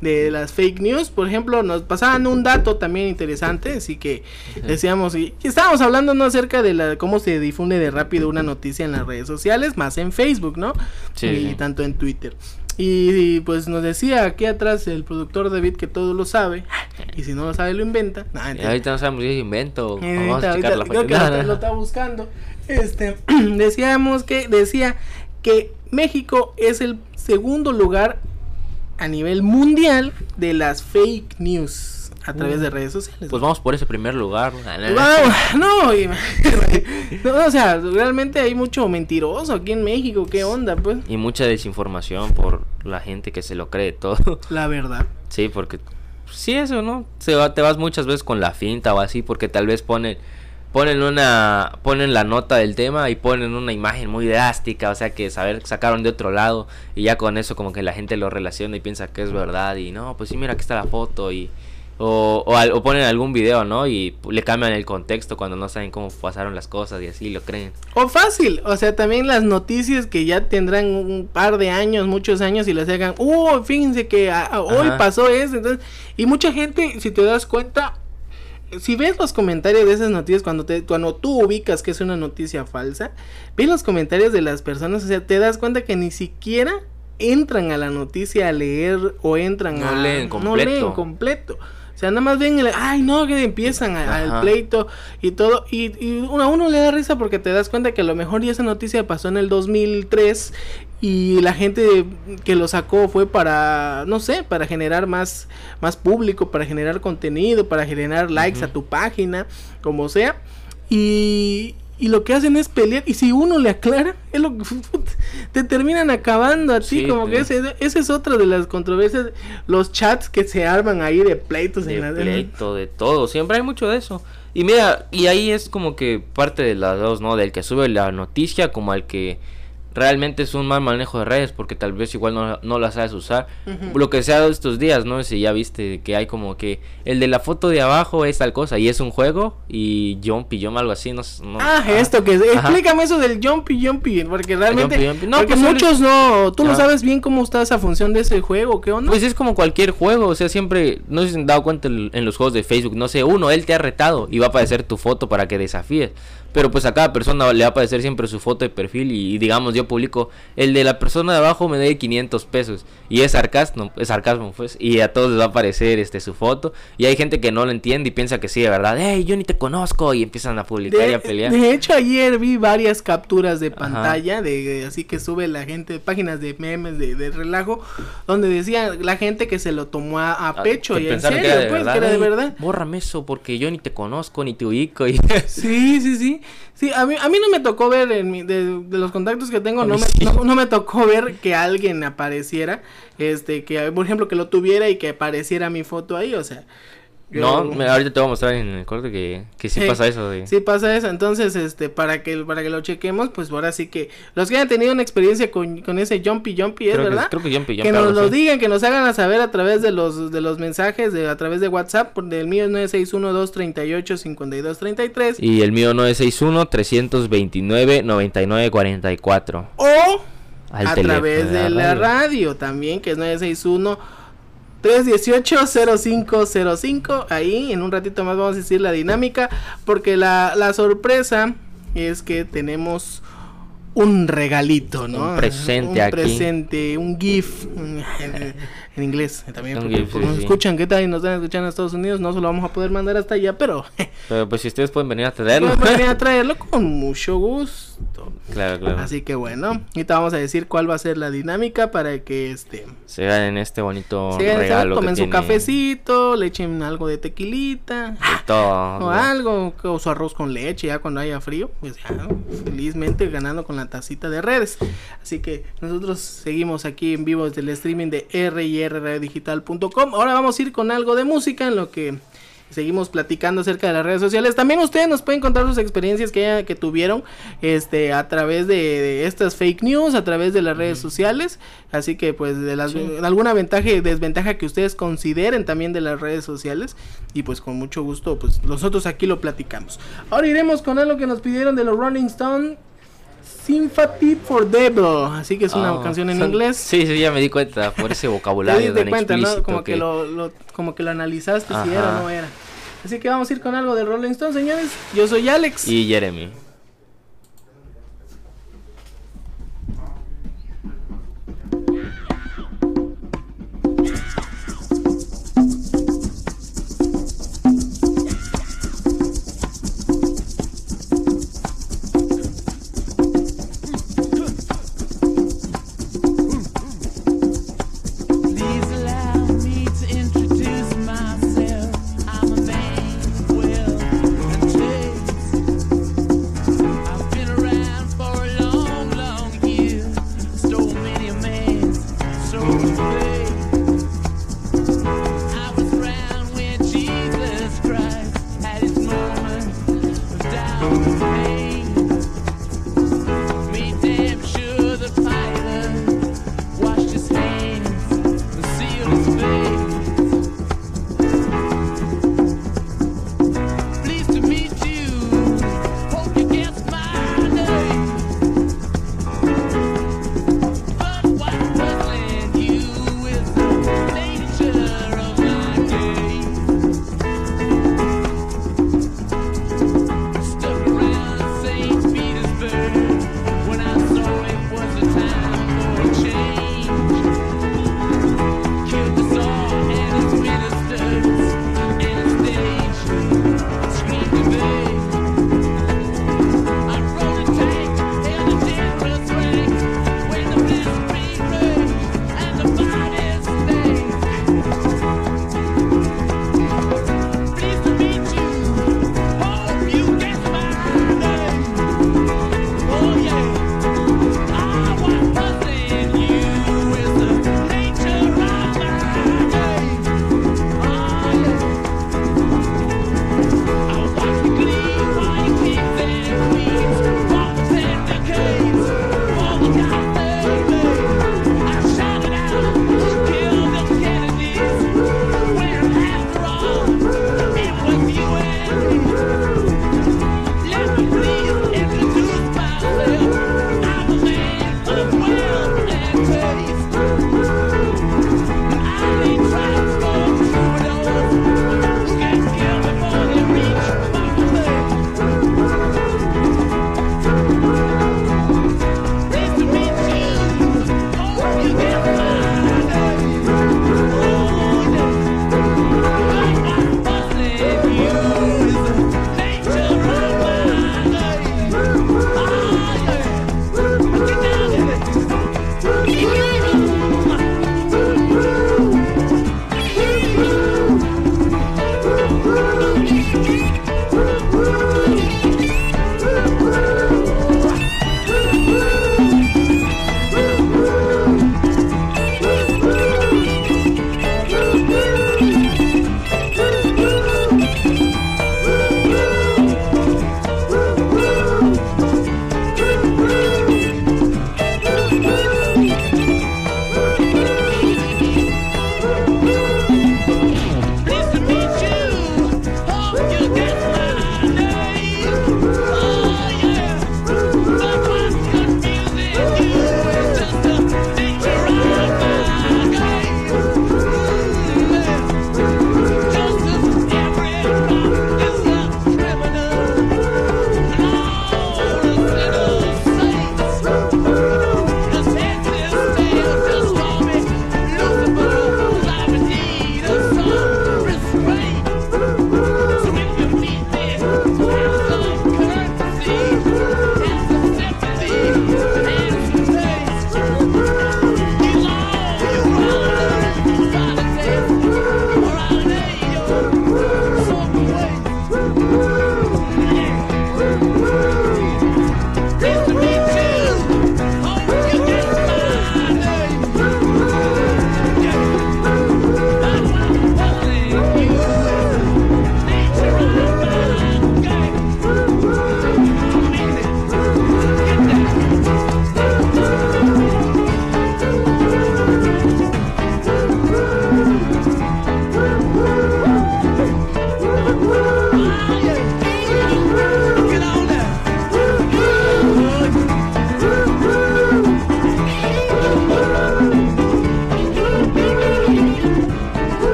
de las fake news. Por ejemplo, nos pasaban un dato también interesante, así que decíamos, y estábamos hablando no acerca de la, cómo se difunde de rápido una noticia en las redes sociales, más en Facebook, ¿no? Sí, y tanto en Twitter. Y, y, pues nos decía aquí atrás el productor David que todo lo sabe, y si no lo sabe lo inventa. Nah, ahorita no sabemos si es invento. Eh, Vamos a ahorita- la ahorita creo que lo está buscando. Este, decíamos que decía que México es el segundo lugar a nivel mundial de las fake news a través de redes sociales. Pues vamos por ese primer lugar. No, no. Wow, no, y- no, o sea, realmente hay mucho mentiroso aquí en México, ¿qué onda? Pues Y mucha desinformación por la gente que se lo cree todo. la verdad. Sí, porque sí eso, ¿no? Se va, te vas muchas veces con la finta o así porque tal vez ponen ponen una ponen la nota del tema y ponen una imagen muy drástica, o sea que saber sacaron de otro lado y ya con eso como que la gente lo relaciona y piensa que es verdad y no, pues sí, mira aquí está la foto y o, o, al- o ponen algún video, ¿no? Y le cambian el contexto cuando no saben cómo pasaron las cosas y así lo creen. O fácil, o sea, también las noticias que ya tendrán un par de años, muchos años y las hagan, uh, fíjense que ah, ah, hoy pasó eso, entonces, y mucha gente, si te das cuenta, si ves los comentarios de esas noticias cuando te cuando tú ubicas que es una noticia falsa, ves los comentarios de las personas, o sea, te das cuenta que ni siquiera entran a la noticia a leer o entran No a leen no completo. leen completo. O sea, nada más ven el, ay no, que empiezan al pleito y todo. Y, y uno- a uno le da risa porque te das cuenta que a lo mejor ya esa noticia pasó en el 2003 y la gente que lo sacó fue para, no sé, para generar más, más público, para generar contenido, para generar likes a tu página, como sea. Y, y lo que hacen es pelear. Y si uno le aclara, es lo que te terminan acabando a ti. Sí, como que ese, es otra de las controversias. Los chats que se arman ahí de pleitos de en la pleito, de todo, siempre hay mucho de eso. Y mira, y ahí es como que parte de las dos, ¿no? Del que sube la noticia como al que realmente es un mal manejo de redes porque tal vez igual no, no las sabes usar. Lo que se ha dado estos días, ¿no? Si ya viste que hay como que el de la foto de abajo es tal cosa y es un juego y Jumpy Jump algo así, no, no- Ah, esto que Ajá. explícame eso del jumpy jumpy, porque realmente Jumpy Jumpy. No, porque pues, muchos no, tú no Ah. sabes bien cómo está esa función de ese juego, ¿qué onda? Pues es como cualquier juego, o sea, siempre, no sé si se han dado cuenta en en los juegos de Facebook, no sé, uno, él te ha retado y va a aparecer tu foto para que desafíes, pero pues a cada persona le va a aparecer siempre su foto de perfil y, y digamos, yo publico, el de la persona de abajo me dé 500 pesos y es sarcasmo, es sarcasmo pues, y a todos les va a aparecer este su foto y hay gente que no lo entiende y piensa que sí, de verdad, hey, yo ni te conozco y empiezan a publicar y a pelear. de hecho, ayer vi varias capturas de pantalla, de, de- así que sube la gente, páginas de memes de, de relajo, donde decía la gente que se lo tomó a, a Ah, pecho y en serio, que era de pues, verdad, que era de "Ey, verdad. Bórrame eso porque yo ni te conozco ni te ubico y Sí, sí, sí. Sí, a mí, a mí no me tocó ver en mi- de, de los contactos que tengo, no me, sí. no, no me tocó ver que alguien apareciera, este, que por ejemplo que lo tuviera y que apareciera mi foto ahí, o sea. Yo- No, ahorita te voy a mostrar en el corte que, que sí, Sí, pasa eso. Sí pasa eso, entonces este para que para que lo chequemos, pues ahora sí que los que hayan tenido una experiencia con, con ese jumpy jumpy, ¿es Creo que- verdad? creo que Jumpy que Jumpy, nos algo lo digan, que nos hagan a saber a través de los de los mensajes de a través de WhatsApp, por del mío es 961-238-5233 Y el mío 961-329-9944. o Al a teléfono través de la radio también, que es 961 318-0505. Ahí en un ratito más vamos a decir la dinámica. Porque la, la sorpresa es que tenemos un regalito, ¿no? Un presente Un aquí. presente, un GIF en, inglés también. Porque GIF, pues, sí, nos sí. escuchan, ¿qué tal? Y nos están escuchando en Estados Unidos. No se lo vamos a poder mandar hasta allá, pero Pero pues si ustedes pueden venir a traerlo. pueden venir a traerlo con mucho gusto. claro, claro. Así que bueno, ahorita vamos a decir cuál va a ser la dinámica para que este Se ganen este bonito se regalo. tomen que su tiene cafecito, le echen algo de tequilita de todo. o algo, o su arroz con leche ya cuando haya frío, pues ya felizmente ganando con la tacita de redes. Así que nosotros seguimos aquí en vivo desde el streaming de rrradiodigital.com. Ahora vamos a ir con algo de música en lo que seguimos platicando acerca de las redes sociales. También ustedes nos pueden contar sus experiencias que, tuvieron este a través de, de estas fake news, a través de las redes sociales. Así que pues de, las, de alguna ventaja y desventaja que ustedes consideren también de las redes sociales. Y pues con mucho gusto pues nosotros aquí lo platicamos. Ahora iremos con algo que nos pidieron de los Rolling Stone. Sympathy for Devil, así que es una Ah, canción en son- inglés. Sí, sí, ya me di cuenta por ese Te vocabulario diste tan cuenta, ¿no? Como que, lo, lo- como que lo analizaste si era o Ajá. no era. Así que vamos a ir con algo de Rolling Stone, señores. Yo soy Alex. Y Jeremy.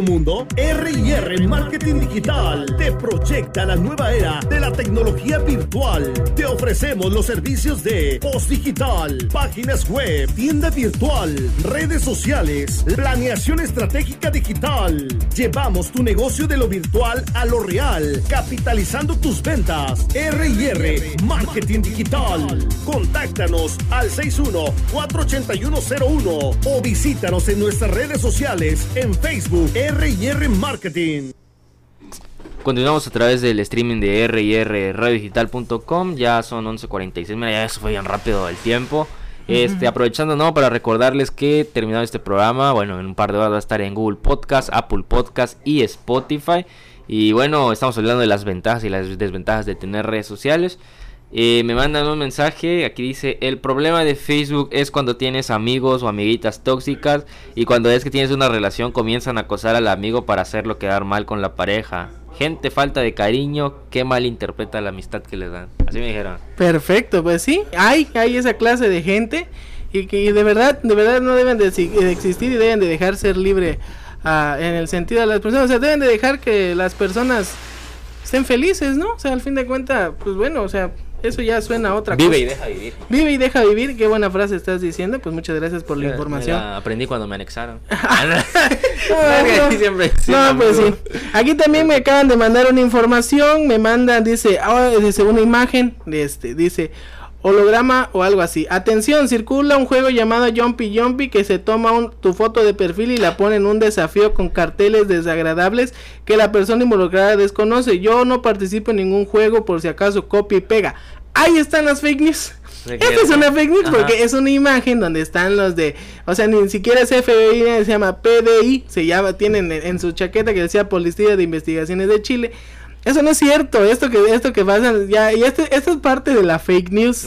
Mundo? R&R Digital te proyecta la nueva era de la tecnología virtual. Te ofrecemos los servicios de post digital, páginas web, tienda virtual, redes sociales, planeación estratégica digital. Llevamos tu negocio de lo virtual a lo real, capitalizando tus ventas. R&R Marketing Digital. Contáctanos al 61-48101 o visítanos en nuestras redes sociales en Facebook R&R Marketing. Continuamos a través del streaming de R radiodigital.com. Ya son 11.46. Mira, ya eso fue bien rápido el tiempo. Este, aprovechando no para recordarles que terminado este programa, bueno, en un par de horas va a estar en Google Podcast, Apple Podcast y Spotify. Y bueno, estamos hablando de las ventajas y las desventajas de tener redes sociales. Eh, me mandan un mensaje, aquí dice, el problema de Facebook es cuando tienes amigos o amiguitas tóxicas y cuando es que tienes una relación comienzan a acosar al amigo para hacerlo quedar mal con la pareja. Gente falta de cariño que malinterpreta la amistad que les dan. Así me dijeron. Perfecto, pues sí, hay, hay esa clase de gente y que de verdad, de verdad no deben de, existir y deben de dejar ser libre ah, en el sentido de las personas, o sea, deben de dejar que las personas estén felices, ¿no? O sea, al fin de cuentas, pues bueno, o sea, eso ya suena a otra Vive cosa. y deja vivir. Vive y deja vivir, qué buena frase estás diciendo, pues muchas gracias por la información. aprendí cuando me anexaron. No, no. Siempre- No, pues sí. Aquí también me acaban de mandar una información. Me mandan, dice, ah, dice una imagen. Este, dice holograma o algo así. Atención, circula un juego llamado Jumpy Jumpy que se toma un- tu foto de perfil y la pone en un desafío con carteles desagradables que la persona involucrada desconoce. Yo no participo en ningún juego por si acaso copia y pega. Ahí están las fake news. ¿De Esta es una fake news Ajá. porque es una imagen donde están los de, o sea, ni siquiera es FBI, se llama PDI, se llama, tienen en, en su chaqueta que decía Policía de Investigaciones de Chile. Eso no es cierto, esto que esto que pasa ya y este esto es parte de la fake news.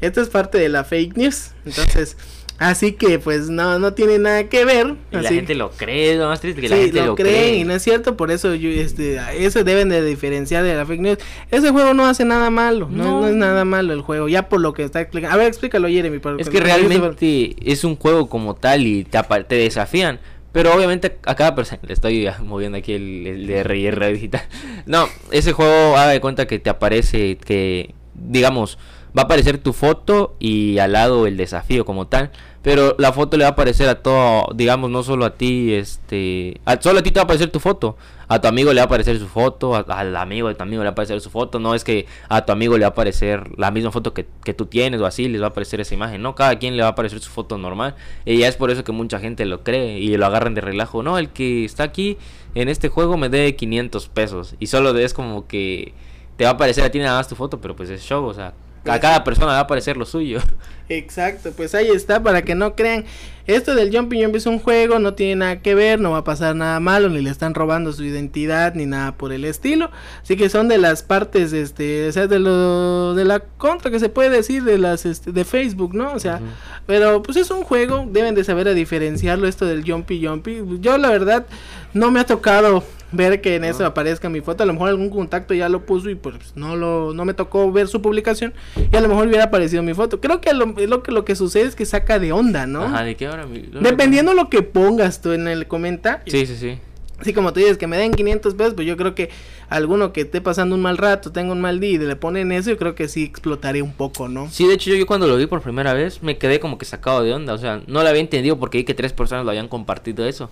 Esto es parte de la fake news. Entonces, así que pues no no tiene nada que ver, Y la gente lo cree, lo más triste que la gente lo, cree. y no es cierto, por eso yo, este, eso deben de diferenciar de la fake news. Ese juego no hace nada malo, no, No. no es nada malo el juego, ya por lo que está explicando. A ver, explícalo, Jeremy. para- Es que realmente es un juego como tal y te desafían. Pero obviamente a cada persona, le estoy ya moviendo aquí el, el de R&R digital. No, ese juego haga de cuenta que te aparece que, digamos, va a aparecer tu foto y al lado el desafío como tal. Pero la foto le va a aparecer a todo, digamos, no solo a ti, este... solo a ti te va a aparecer tu foto. A tu amigo le va a aparecer su foto, a- al amigo de tu amigo le va a aparecer su foto. No es que a tu amigo le va a aparecer la misma foto que, que tú tienes o así, les va a aparecer esa imagen. No, cada quien le va a aparecer su foto normal. Y ya es por eso que mucha gente lo cree y lo agarran de relajo. No, el que está aquí en este juego me dé 500 pesos. Y solo es como que te va a aparecer a ti nada más tu foto, pero pues es show, o sea... A cada persona va a aparecer lo suyo. Exacto, pues ahí está, para que no crean. Esto del Jumpy Jumpy es un juego, no tiene nada que ver, no va a pasar nada malo, ni le están robando su identidad, ni nada por el estilo. Así que son de las partes, este, o sea, de lo, de la contra que se puede decir de las, este, de Facebook, ¿no? O sea, pero pues es un juego, deben de saber a diferenciarlo esto del Jumpy Jumpy. Yo la verdad no me ha tocado ver que en eso aparezca mi foto, a lo mejor algún contacto ya lo puso y pues no lo no me tocó ver su publicación y a lo mejor hubiera aparecido mi foto. Creo que lo, lo que lo que sucede es que saca de onda, ¿no? Ajá, ¿de qué hora? mi- Dependiendo lo que pongas tú en el comentario. Sí, sí, sí. Así como tú dices que me den 500 pesos, pues yo creo que alguno que esté pasando un mal rato, tenga un mal día y le ponen eso, yo creo que sí explotaría un poco, ¿no? Sí, de hecho yo, yo cuando lo vi por primera vez me quedé como que sacado de onda, o sea, no lo había entendido porque vi que tres personas lo habían compartido eso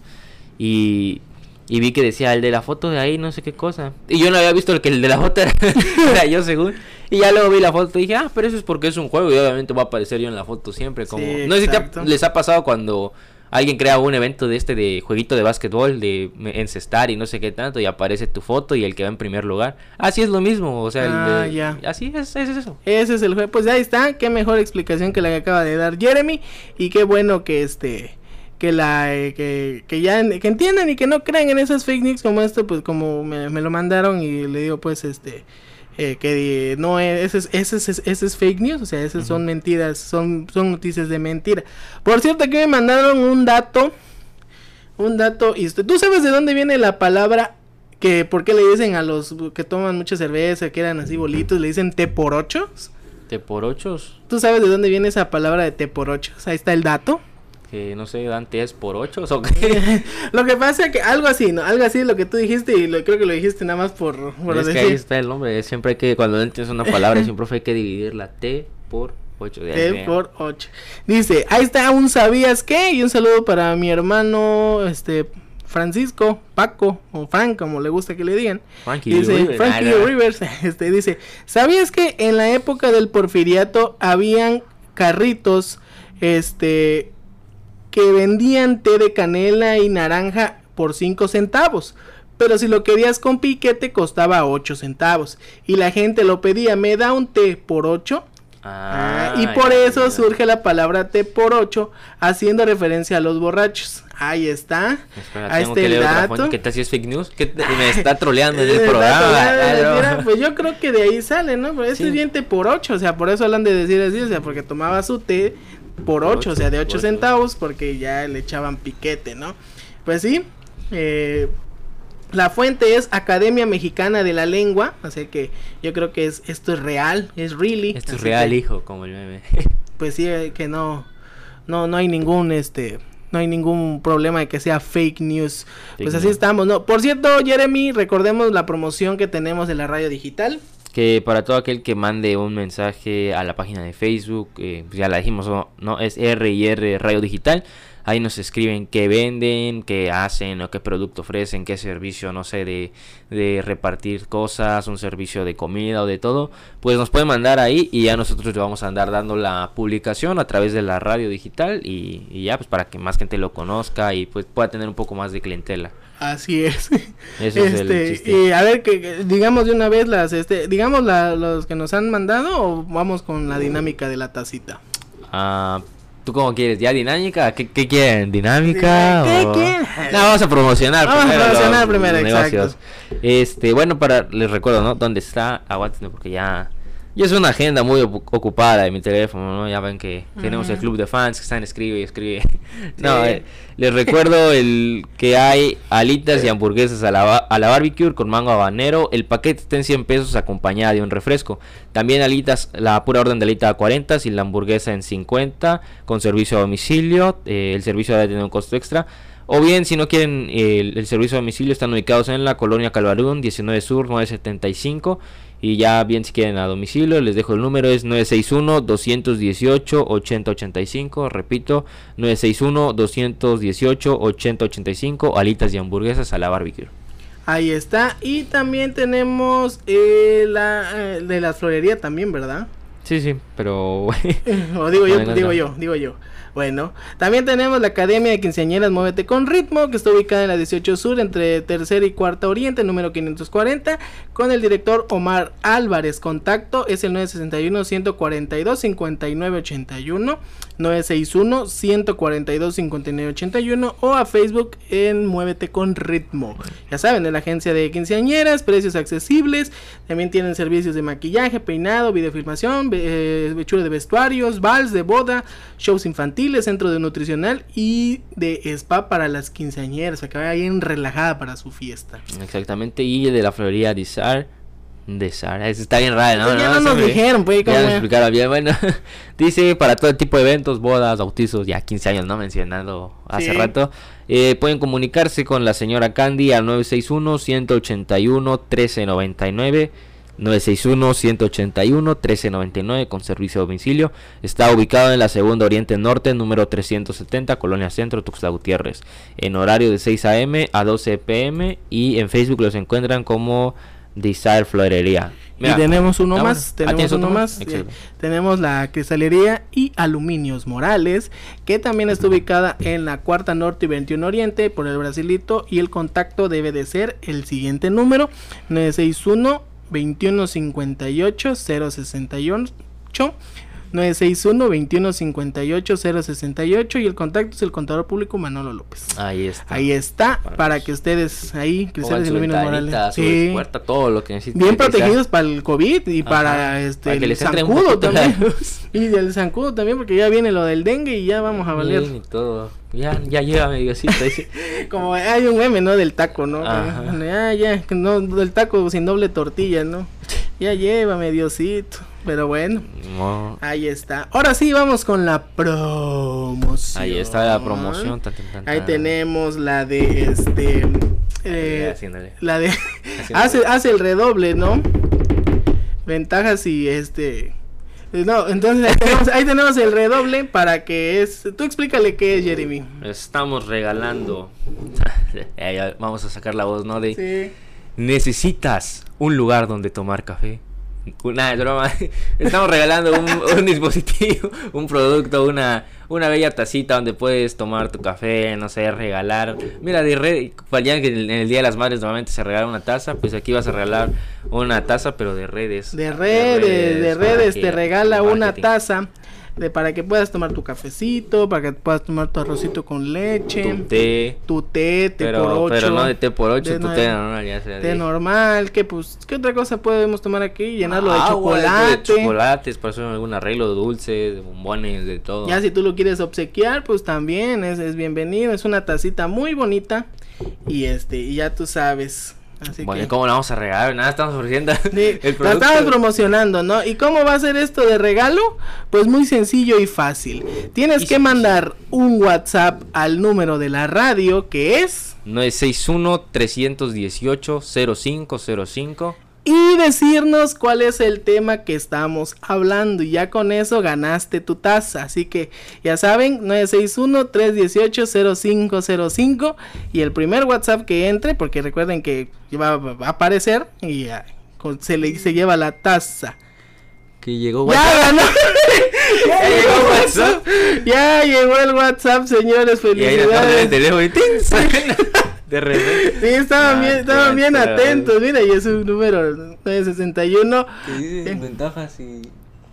y, y vi que decía el de la foto de ahí no sé qué cosa y yo no había visto el que el de la foto era, era yo según y ya luego vi la foto y dije, ah, pero eso es porque es un juego y obviamente va a aparecer yo en la foto siempre como... Sí, no sé si te ha- exacto. les ha pasado cuando alguien crea un evento de este de jueguito de básquetbol, de encestar y no sé qué tanto y aparece tu foto y el que va en primer lugar. Así es lo mismo, o sea, el Ah, de- ya. así es, es eso. Ese es el juego. Pues ahí está. Qué mejor explicación que la que acaba de dar Jeremy. Y qué bueno que este. Que la. eh, que, que ya. Que entiendan y que no crean en esas fake news como esto. Pues como me, me lo mandaron. Y le digo, pues este. eh, que no es, ese, es, ese, es, ese es fake news, o sea, esas son mentiras, son, son noticias de mentira. Por cierto, aquí me mandaron un dato, un dato, y ¿tú sabes de dónde viene la palabra que, por qué le dicen a los que toman mucha cerveza, que eran así bolitos, le dicen té por ochos? ¿Te por ochos? ¿Tú sabes de dónde viene esa palabra de té por ochos? Ahí está el dato. Que no sé, dan 10 por 8 o qué. Lo que pasa es que algo así, ¿no? Algo así lo que tú dijiste y lo, creo que lo dijiste nada más por, por es que decir. ahí está el nombre. Siempre hay que, cuando entiendes una palabra, siempre hay que dividir la T por 8. De ahí T por 8. Dice, ahí está un sabías qué y un saludo para mi hermano este Francisco, Paco o Frank, como le gusta que le digan. Frankie dice, Rivers. Frankie Ah. Rivers, este dice, ¿sabías que en la época del porfiriato habían carritos este que vendían té de canela y naranja por 5 centavos? Pero si lo querías con piquete costaba 8 centavos. Y la gente lo pedía, ¿me da un té por 8? Ah, y por eso surge la palabra T por 8, haciendo referencia a los borrachos. Ahí está. Espera, Ahí está que el dato. ¿Qué tal si es fake news? ¿Qué me está troleando en el programa. mira, pues yo creo que de ahí sale, ¿no? Pero este Sí. es bien T por 8, o sea, por eso hablan de decir así, o sea, porque tomaba su té por 8, o sea, de 8 ocho. centavos, porque ya le echaban piquete, ¿no? Pues sí, eh, la fuente es Academia Mexicana de la Lengua, así que yo creo que es esto es real, es really. Esto es real, que, hijo, como el meme. Pues sí, eh, que no, no, no hay ningún, este, no hay ningún problema de que sea fake news. Fake pues así news. estamos, ¿no? Por cierto, Jeremy, recordemos la promoción que tenemos de la radio digital. Que para todo aquel que mande un mensaje a la página de Facebook, eh, pues ya la dijimos, ¿no? ¿no? Es R y R Radio Digital. Ahí nos escriben qué venden, qué hacen o qué producto ofrecen, qué servicio, no sé, de, de repartir cosas, un servicio de comida o de todo. Pues nos pueden mandar ahí y ya nosotros le vamos a andar dando la publicación a través de la radio digital y, y ya pues para que más gente lo conozca y pues pueda tener un poco más de clientela. Así es. Ese es el este, chiste. y a ver que, que digamos de una vez las este digamos la- los que nos han mandado o vamos con la dinámica de la tacita. Ah, ¿Tú cómo quieres? ¿Ya dinámica? ¿Qué, qué quieren? ¿Dinámica? ¿Qué o- quieren? No, vamos a promocionar Vamos a primero. promocionar los primero, negocios. Este, bueno, para les recuerdo, ¿no? ¿Dónde está? Aguántenme porque ya ya es una agenda muy ocu- ocupada de mi teléfono, ¿no? Ya ven que tenemos el club de fans que están escribe y escribe. no, Sí. eh, les recuerdo el que hay alitas y hamburguesas a la, a la barbecue con mango habanero. El paquete está en 100 pesos acompañada de un refresco. También alitas, la pura orden de alita a 40 y la hamburguesa en 50 con servicio a domicilio. Eh, el servicio debe tener un costo extra. O bien, si no quieren eh, el, el servicio a domicilio, están ubicados en la colonia Calvarún, 19 Sur, 975. Y ya bien, si quieren a domicilio, les dejo el número: es 961-218-8085. Repito, 961-218-8085. Alitas y hamburguesas a la barbecue. Ahí está. Y también tenemos eh, la eh, de la florería también, ¿verdad? Sí, sí, pero. o digo yo, No, no, digo yo, digo yo. Bueno, también tenemos la Academia de Quinceañeras Muévete con Ritmo, que está ubicada en la 18 Sur, entre tercera y cuarta Oriente, número 540, con el director Omar Álvarez. Contacto es el 961-142-5981, 961-142-5981 o a Facebook en Muévete con Ritmo. Ya saben, es la agencia de quinceañeras, precios accesibles, también tienen servicios de maquillaje, peinado, videofilmación, eh, de vestuarios, vals de boda, shows infantiles, centro de nutricional y de spa para las quinceañeras, vaya bien relajada para su fiesta. Exactamente, y de la florería Desar. Desar, eso está bien raro, ¿no? Ya no Se nos me- dijeron, pues, Ya nos explicaron bien, bueno. Dice para todo tipo de eventos, bodas, bautizos, ya 15 años, ¿no? Mencionando hace Sí. rato. Eh, pueden comunicarse con la señora Candy al 961-181-1399. 961-181-1399 con servicio a domicilio. Está ubicado en la segunda Oriente Norte, número 370, Colonia Centro, Tuxtla Gutiérrez. En horario de 6 a.m. a 12 p.m. Y en Facebook los encuentran como Desire Florería. Mira, y tenemos uno ah, más, bueno. Ah, tenemos ¿tienes uno más. eh, tenemos la cristalería y aluminios Morales, que también está ubicada en la cuarta norte y 21 oriente por el Brasilito. Y el contacto debe de ser el siguiente número: 961 2158 068 961 2158 068 y el contacto es el contador público Manolo López. Ahí está. Ahí está, Para para que que ustedes ahí, su Aluminios ventanita, Morales. Sí. puerta, todo lo que necesiten. Bien que protegidos para el COVID y para Ajá, este para que el les un zancudo también. y del zancudo también, porque ya viene lo del dengue y ya vamos a valer. Bien y todo. Ya, ya Diosito. dice. Como hay un meme, ¿no? Del taco, ¿no? Ajá. Ya, ya, no, del taco sin doble tortilla, ¿no? Ya llévame, Diosito. Pero bueno, No. ahí está. Ahora sí, vamos con la promoción. Ahí está la promoción. tan, tan, tan, Ahí tenemos la de este. eh, haciéndole. la de. Hace, hace el redoble, ¿no? Ventajas y este. Eh, No, entonces ahí tenemos, ahí tenemos el redoble para que es. Tú explícale qué es, Jeremy. Estamos regalando. Ya, Vamos a sacar la voz, ¿no? De Sí. necesitas un lugar donde tomar café. Nada, es broma. Estamos regalando un, un dispositivo, un producto, una, una bella tacita donde puedes tomar tu café, no sé, regalar. Mira, de red, ya que en el Día de las Madres normalmente se regala una taza, pues aquí vas a regalar una taza, pero de redes. De redes, de redes, te regala una taza de para que puedas tomar tu cafecito, para que puedas tomar tu arrocito con leche, Tu té. tu té, té Pero, por ocho, pero no de té por 8, de tu no- té normal, ya sea té de- normal, que pues, ¿qué otra cosa podemos tomar aquí? Llenarlo de Agua, chocolate. de chocolates, para hacer algún arreglo de dulces, de bombones, de todo. Ya si tú lo quieres obsequiar, pues también es, es bienvenido, es una tacita muy bonita y este, y ya tú sabes. Así Bueno, que ¿cómo la vamos a regalar? Nada, estamos ofreciendo Sí, el la estamos promocionando, ¿no? ¿Y cómo va a ser esto de regalo? Pues muy sencillo y fácil. Tienes que mandar un WhatsApp al número de la radio que es 961-318-0505. Y decirnos cuál es el tema que estamos hablando. Y ya con eso ganaste tu taza. Así que ya saben, 961-318-0505. Y el primer WhatsApp que entre, porque recuerden que va, va a aparecer y ya, con- se, le, se lleva la taza. Que llegó Ya WhatsApp. ganó. ya Ya llegó WhatsApp. Ya llegó el WhatsApp, señores. Y ahí la tarde Felicidades. teléfono. De repente. Sí, estaban Ah, bien, estaban bien atentos. Mira, y es un número 961. Que dice ventajas y.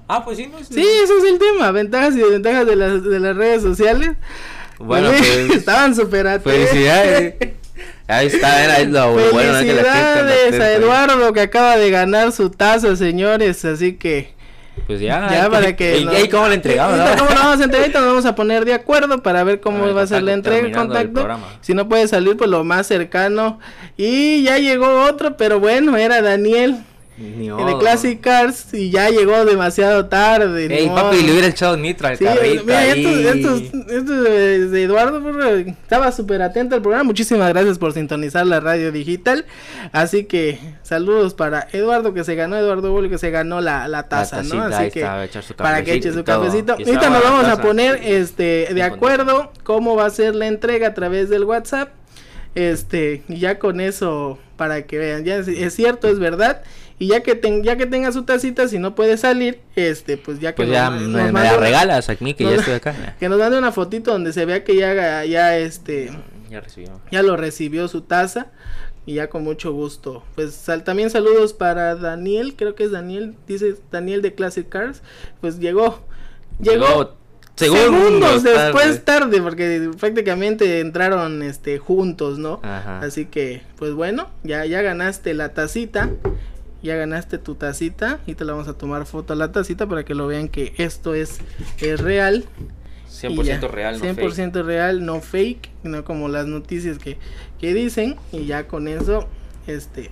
Ah, pues sí, no Sí, eso es el tema. Ventajas y desventajas de las, de las redes sociales. Bueno, Pues, pues. estaban súper atentos. Felicidades. Ahí está, era lo bueno ¿no? que la gente anda Felicidades a Eduardo que acaba de ganar su taza, señores. Así que. Pues ya. Ya para que. ¿Y, no- y cómo la entregamos? No? ¿Cómo lo vamos a entregar? Ahorita nos vamos a poner de acuerdo para ver cómo ver, va a ser la entrega, el contacto. Si no puede salir, pues lo más cercano. Y ya llegó otro, pero bueno, era Daniel Ni de. Classic Cars y ya llegó demasiado tarde. Ey, papi, le hubiera echado nitro al Sí, carrito mira, ahí. estos, estos, estos de, Eduardo estaba súper atento al programa. Muchísimas gracias por sintonizar la radio digital. Así que saludos para Eduardo que se ganó, Eduardo Bullo que se ganó la, la taza, tacita, ¿no? Así que echar su para que eche su cafecito. Ahorita nos vamos a poner este de acuerdo cómo va a ser la entrega a través del WhatsApp. Este, y ya con eso para que vean, ya es, es cierto, es verdad. Y ya que ten- ya que tenga su tacita, si no puede salir, este, pues ya que Pues nos- ya nos me, la regalas a mí que ya estoy acá. que nos mande una fotito donde se vea que ya, ya este Ya recibió. ya lo recibió su taza y ya con mucho gusto. Pues sal- también saludos para Daniel, creo que es Daniel, dice Daniel de Classic Cars, pues llegó llegó, segundos, después tarde. porque prácticamente entraron este juntos, ¿no? Ajá. Así que pues bueno, ya ya ganaste la tacita. Ya ganaste tu tacita y te la vamos a tomar foto a la tacita para que lo vean que esto es, es real. y 100% ya, real, no 100% real, no fake, no como las noticias que, que dicen. Y ya con eso, este.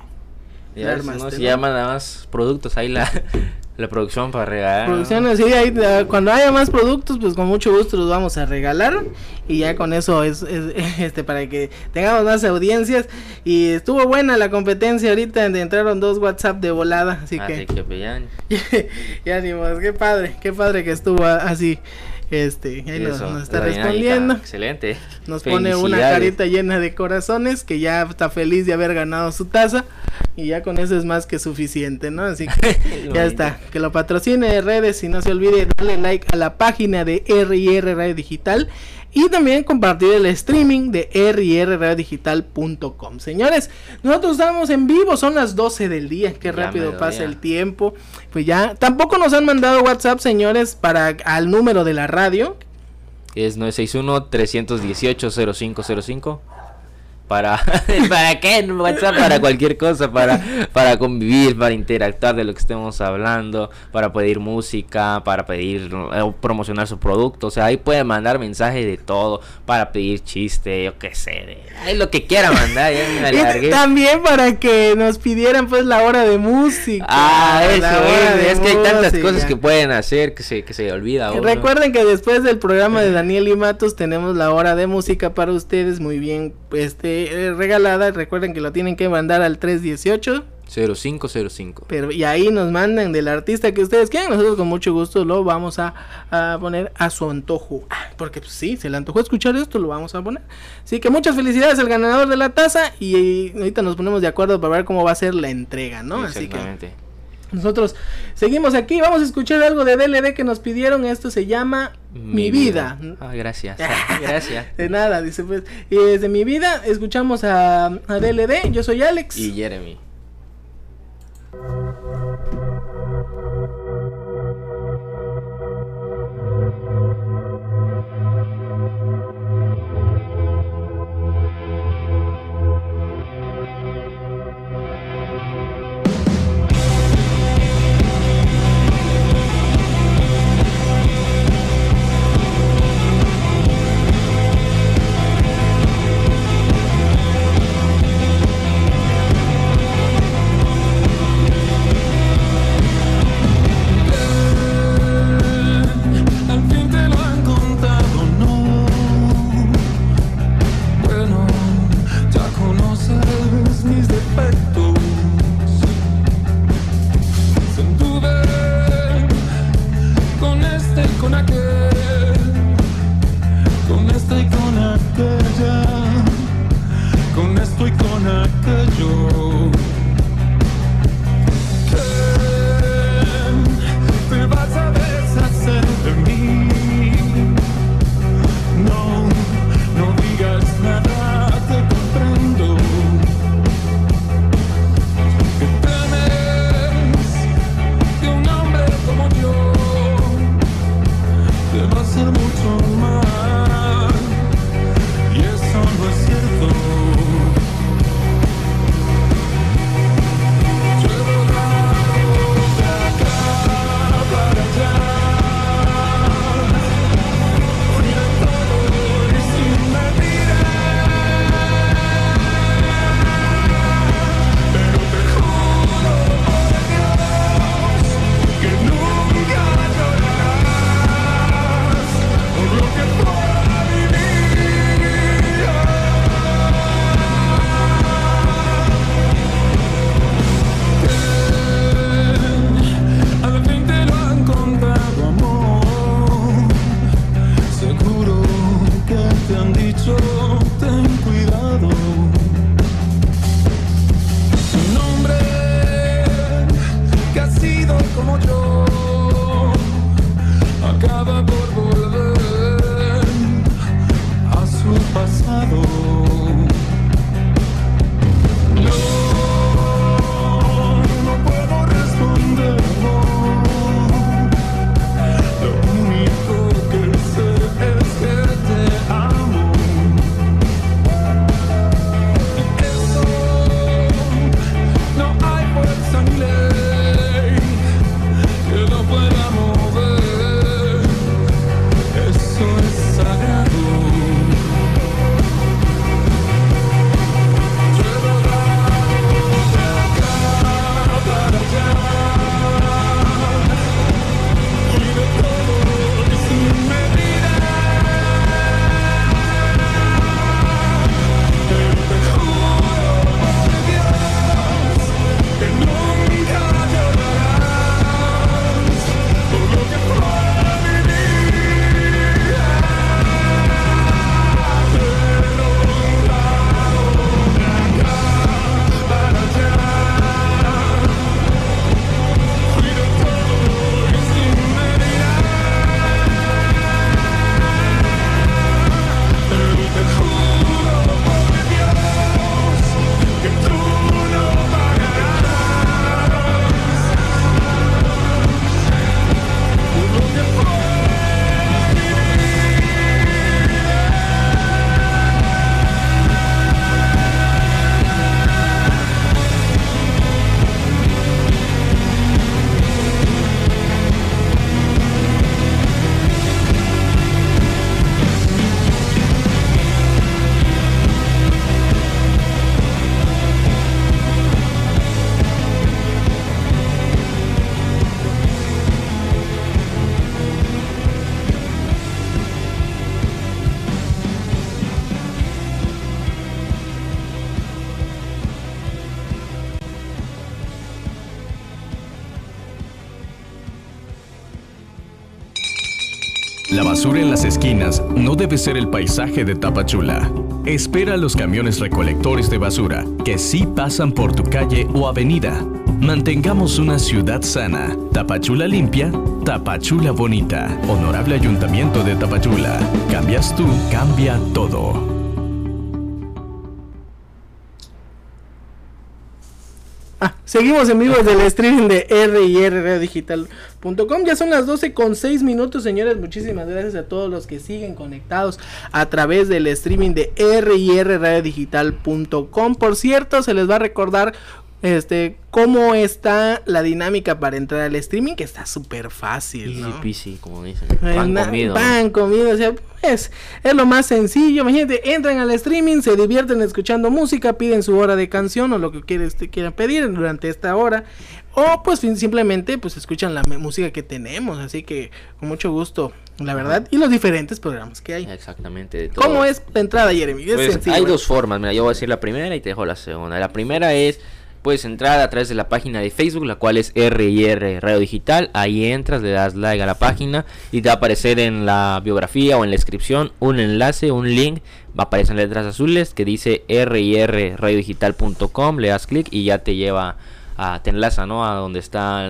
Ya ves, armaste, no, si ¿no? llaman nada más productos ahí la, la producción para regalar. ¿no? Producciones, sí, ahí, cuando haya más productos, pues con mucho gusto los vamos a regalar. Y ya con eso es, es, este para que tengamos más audiencias. Y estuvo buena la competencia ahorita, entraron dos WhatsApp de volada. Así Así que que pues, ya. ya ni modo, qué padre, qué padre que estuvo así. Este, ahí nos, está respondiendo. Excelente. Nos pone una carita llena de corazones que ya está feliz de haber ganado su taza y ya con eso es más que suficiente, ¿no? Así que ya está. Que lo patrocine de redes y no se olvide darle like a la página de RIR Radio Digital y también compartir el streaming de rirradiodigital.com. Señores, nosotros estamos en vivo, son las 12 del día, qué rápido pasa el tiempo. Pues ya, tampoco nos han mandado WhatsApp, señores, para al número de la radio, Es 961-318-0505. Para, ¿Para qué? WhatsApp para cualquier cosa, para, para convivir, para interactuar de lo que estemos hablando, para pedir música, para pedir eh, promocionar su producto. O sea, ahí pueden mandar mensajes de todo, para pedir chiste, yo qué sé, de, ahí lo que quiera mandar. Ya también para que nos pidieran pues la hora de música. Ah, eso es, es que hay tantas música. cosas que pueden hacer que se, que se olvida. uno. Recuerden que después del programa de Daniel y Matos tenemos la hora de música para ustedes muy bien este eh, regalada. Recuerden que lo tienen que mandar al 318. 0505. Pero y ahí nos mandan del artista que ustedes quieran. Nosotros con mucho gusto lo vamos a, a poner a su antojo. Ah, Porque pues, sí, se le antojó escuchar esto, lo vamos a poner. Así que muchas felicidades al ganador de la taza. Y, ahorita nos ponemos de acuerdo para ver cómo va a ser la entrega, ¿no? Así que Exactamente. Nosotros seguimos aquí. Vamos a escuchar algo de DLD que nos pidieron. Esto se llama Mi, vida. Ah, gracias. gracias. De nada, dice pues. Y desde mi vida escuchamos a, a DLD. Yo soy Alex. Y Jeremy. No debe ser el paisaje de Tapachula. Espera a los camiones recolectores de basura que sí pasan por tu calle o avenida. Mantengamos una ciudad sana. Tapachula limpia, Tapachula bonita. Honorable Ayuntamiento de Tapachula. Cambias tú, cambia todo. Ah, seguimos en vivo desde el streaming de RIRRadiodigital.com. Ya son las 12 con 6 minutos, señores. Muchísimas gracias a todos los que siguen conectados a través del streaming de RIRRadiodigital.com. Por cierto, se les va a recordar este cómo está la dinámica para entrar al streaming, que está súper fácil. Easy ¿no? peasy, como dicen. Pan comido. Pan comido, o sea, pues, es lo más sencillo. Imagínate, entran al streaming, se divierten escuchando música, piden su hora de canción o lo que quieres, te quieran pedir durante esta hora. O pues simplemente pues escuchan la música que tenemos. Así que con mucho gusto, la verdad. Y los diferentes programas que hay. Exactamente. de todo. ¿Cómo es la entrada, Jeremy? Es Pues, sencillo, hay ¿eh? dos formas, mira, yo voy a decir la primera y te dejo la segunda. La primera es, puedes entrar a través de la página de Facebook, la cual es RIR Radio Digital. Ahí entras, le das like a la página y te va a aparecer en la biografía o en la descripción un enlace, un link. Va a aparecer en letras azules que dice RIRRadioDigital.com. Le das clic y ya te lleva a, te enlaza, ¿no? A donde está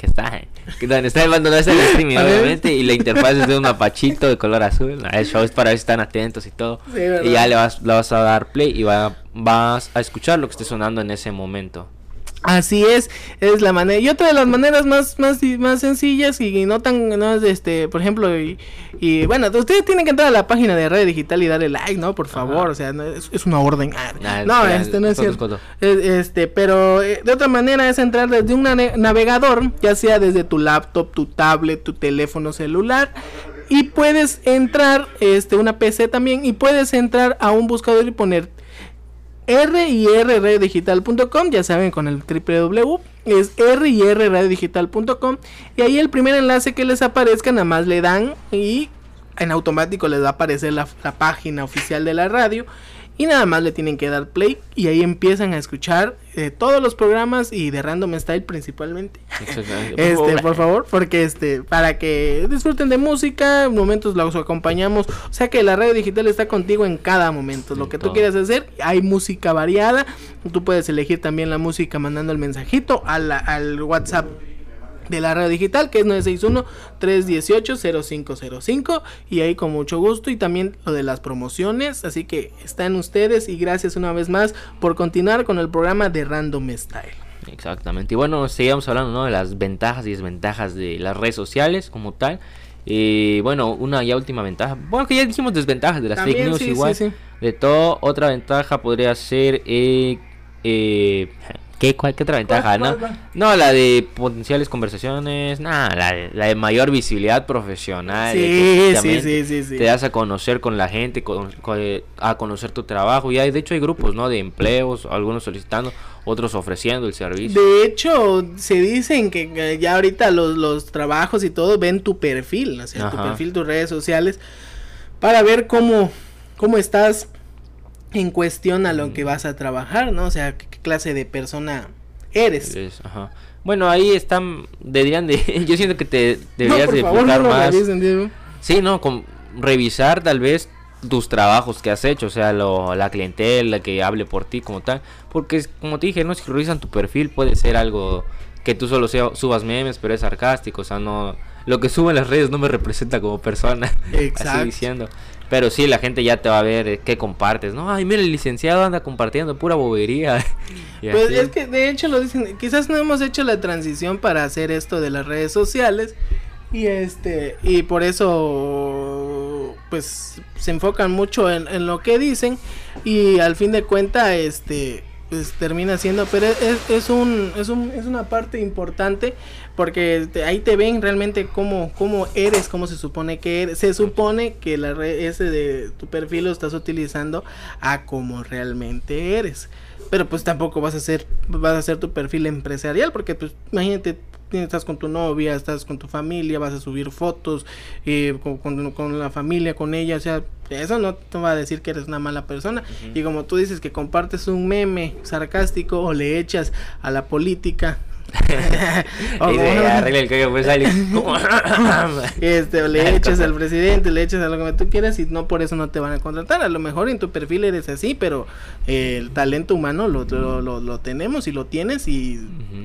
que está, que donde está está el streaming, obviamente, y la interfaz es de un mapachito de color azul. El show es para ver si están atentos y todo. Y ya le vas, le vas a dar play y va, vas a escuchar lo que esté sonando en ese momento. Así es, es la manera. Y otra de las maneras más, más, más sencillas y no tan, no es este, por ejemplo, y, y bueno, ustedes tienen que entrar a la página de Red Digital y darle like, ¿no? Por favor, o sea, no, es, es una orden. Ah, no, es- este no es cierto. Es- Este, pero eh, de otra manera es entrar desde un navegador, ya sea desde tu laptop, tu tablet, tu teléfono celular. Y puedes entrar, este, una PC también, y puedes entrar a un buscador y poner rirradiodigital.com, ya saben con el www, es rirradiodigital.com y ahí el primer enlace que les aparezca nada más le dan y en automático les va a aparecer la, la página oficial de la radio y nada más le tienen que dar play y ahí empiezan a escuchar eh, todos los programas y de Random Style principalmente. Este, por favor, porque este, para que disfruten de música, momentos los acompañamos. O sea que la radio digital está contigo en cada momento. Lo que tú quieras hacer, hay música variada. Tú puedes elegir también la música mandando el mensajito a la- al WhatsApp de la radio digital que es 961-318-0505 y ahí con mucho gusto y también lo de las promociones así que están ustedes y gracias una vez más por continuar con el programa de Random Style Exactamente. Y bueno, seguíamos hablando ¿no? de las ventajas y desventajas de las redes sociales como tal. Y bueno, una ya última ventaja. Bueno, que ya dijimos desventajas de las También, fake news sí, sí, igual. sí. De todo, otra ventaja podría ser... Eh, eh, ¿qué, cuál, ¿Qué otra ventaja? ¿Cuál, no? cuál, cuál? no, la de potenciales conversaciones. Nada, la, de- la de mayor visibilidad profesional. de que sí, sí, sí, sí, sí. Te das a conocer con la gente, con- con- eh, a conocer tu trabajo. Y hay, de hecho hay grupos, ¿no? De empleos, algunos solicitando, otros ofreciendo el servicio. De hecho, se dicen que eh, ya ahorita los, los trabajos y todo ven tu perfil, o sea, tu perfil, tus redes sociales, para ver cómo, cómo estás en cuestión a Mm. lo que vas a trabajar, ¿no? O sea, qué, clase de persona eres. Ajá. Bueno, ahí están, deberían de, yo siento que te deberías no, de favor, no más. revisen. Sí, no, con revisar tal vez tus trabajos que has hecho, o sea, lo, la clientela que hable por ti como tal, porque como te dije, no si revisan tu perfil puede ser algo que tú solo sea- subas memes, pero es sarcástico, o sea, no lo que subo en las redes no me representa como persona, Exacto. así diciendo. Pero sí, la gente ya te va a ver eh, qué compartes. No, ay, mira, el licenciado anda compartiendo pura bobería. Pues así. es que de hecho lo dicen, quizás no hemos hecho la transición para hacer esto de las redes sociales y este y por eso pues se enfocan mucho en, en lo que dicen y al fin de cuenta este pues termina siendo pero es, es un es un es una parte importante porque te- ahí te ven realmente cómo cómo eres cómo se supone que eres. Se supone que la red ese de tu perfil lo estás utilizando a como realmente eres. Pero pues tampoco vas a hacer vas a hacer tu perfil empresarial porque pues imagínate estás con tu novia estás con tu familia vas a subir fotos eh, con, con- con la familia con ella o sea eso no te va a decir que eres una mala persona. Y como tú dices que compartes un meme sarcástico o le echas a la política y de arregla el cabello, pues sale Este, le eches al presidente, le eches a lo que tú quieras y no por eso no te van a contratar. A lo mejor en tu perfil eres así, pero eh, el talento humano lo, lo, lo- lo tenemos y lo tienes y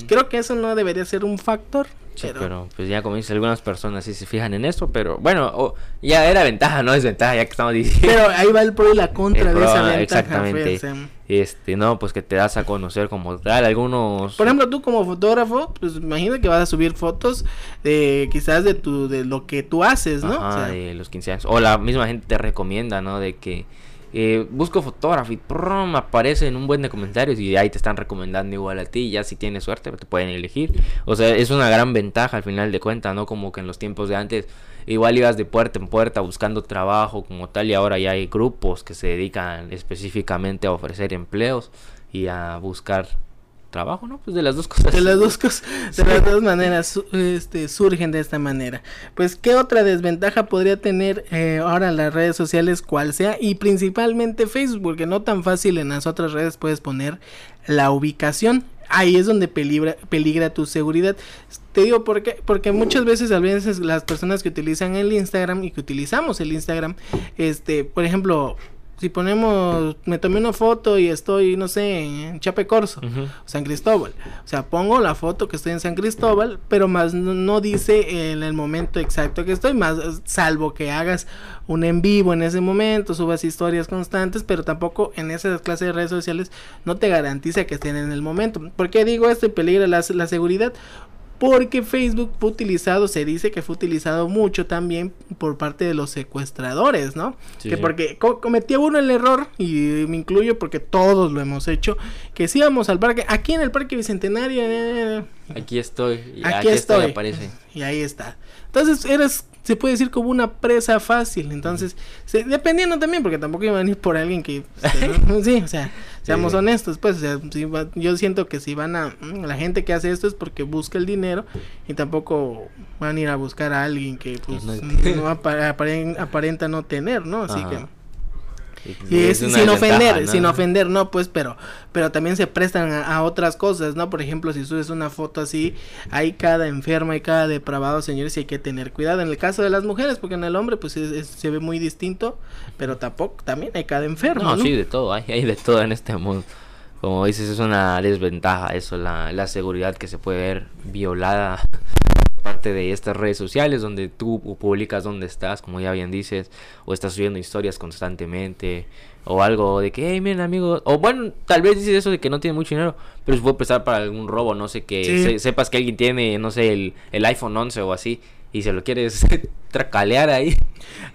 creo que eso no debería ser un factor. Sí, pero, pero pues ya como dices, algunas personas sí se fijan en eso, pero bueno, o- ya era ventaja, no desventaja, ya que estamos diciendo. pero ahí va el pro y la contra El de pro, esa ventaja. exactamente. em. Este, no, pues que te das a conocer como tal, algunos... Por ejemplo, tú como fotógrafo, pues imagina que vas a subir fotos de quizás de tu de lo que tú haces, ¿no? Ajá, O sea, de los 15 años. O la misma gente te recomienda, ¿no? De que eh, busco fotógrafo y prum, aparece en un buen de comentarios y ahí te están recomendando igual a ti. Ya si tienes suerte, te pueden elegir. O sea, es una gran ventaja al final de cuentas, ¿no? Como que en los tiempos de antes, igual ibas de puerta en puerta buscando trabajo como tal, y ahora ya hay grupos que se dedican específicamente a ofrecer empleos y a buscar trabajo, ¿no? Pues de las dos cosas. De las dos cosas, de las dos maneras su- este, surgen de esta manera. Pues, ¿qué otra desventaja podría tener eh, ahora las redes sociales, cual sea? Y principalmente Facebook, porque no tan fácil en las otras redes puedes poner la ubicación. Ahí es donde peligra, peligra tu seguridad. Te digo por qué, porque muchas veces a veces las personas que utilizan el Instagram y que utilizamos el Instagram, este, por ejemplo, si ponemos, me tomé una foto y estoy, no sé, en Chape Corso, Ujú. San Cristóbal. O sea, pongo la foto que estoy en San Cristóbal, pero más no, no dice en el momento exacto que estoy, más salvo que hagas un en vivo en ese momento, subas historias constantes, pero tampoco en esas clases de redes sociales no te garantiza que estén en el momento. ¿Por qué digo esto y peligra la, la seguridad? Porque Facebook fue utilizado, se dice que fue utilizado mucho también por parte de los secuestradores, ¿no? Sí, que sí. porque co- cometía uno el error, y me incluyo porque todos lo hemos hecho, que si íbamos al parque, aquí en el Parque Bicentenario, eh, Aquí estoy. y aquí, estoy, aparece. y ahí está. Entonces eres, se puede decir como una presa fácil, entonces, se- dependiendo también, porque tampoco iban a venir por alguien que, ¿no? sí, o sea, seamos sí. honestos, pues, o sea, si va- yo siento que si van a, la gente que hace esto es porque busca el dinero y tampoco van a ir a buscar a alguien que, pues, no no, apa- aparen- aparenta no tener, ¿no? Así Ajá. que... Y Y es sin ofender, sin ofender, no, pues, pero, pero también se prestan a, a otras cosas, ¿no? Por ejemplo, si subes una foto así, hay cada enferma, hay cada depravado, señores, y hay que tener cuidado. En el caso de las mujeres, porque en el hombre, pues, es- es- se ve muy distinto, pero tampoco, también hay cada enfermo, No, ¿no? sí, de todo, hay, hay de todo en este mundo. Como dices, es una desventaja eso, la, la seguridad que se puede ver violada parte de estas redes sociales donde tú pu- publicas dónde estás, como ya bien dices, o estás subiendo historias constantemente, o algo de que, hey, miren amigos, o bueno, tal vez dices eso de que no tiene mucho dinero, pero se puede prestar para algún robo, no sé, que Sí. se- sepas que alguien tiene, no sé, el, el iPhone 11 o así, y se lo quieres tracalear ahí.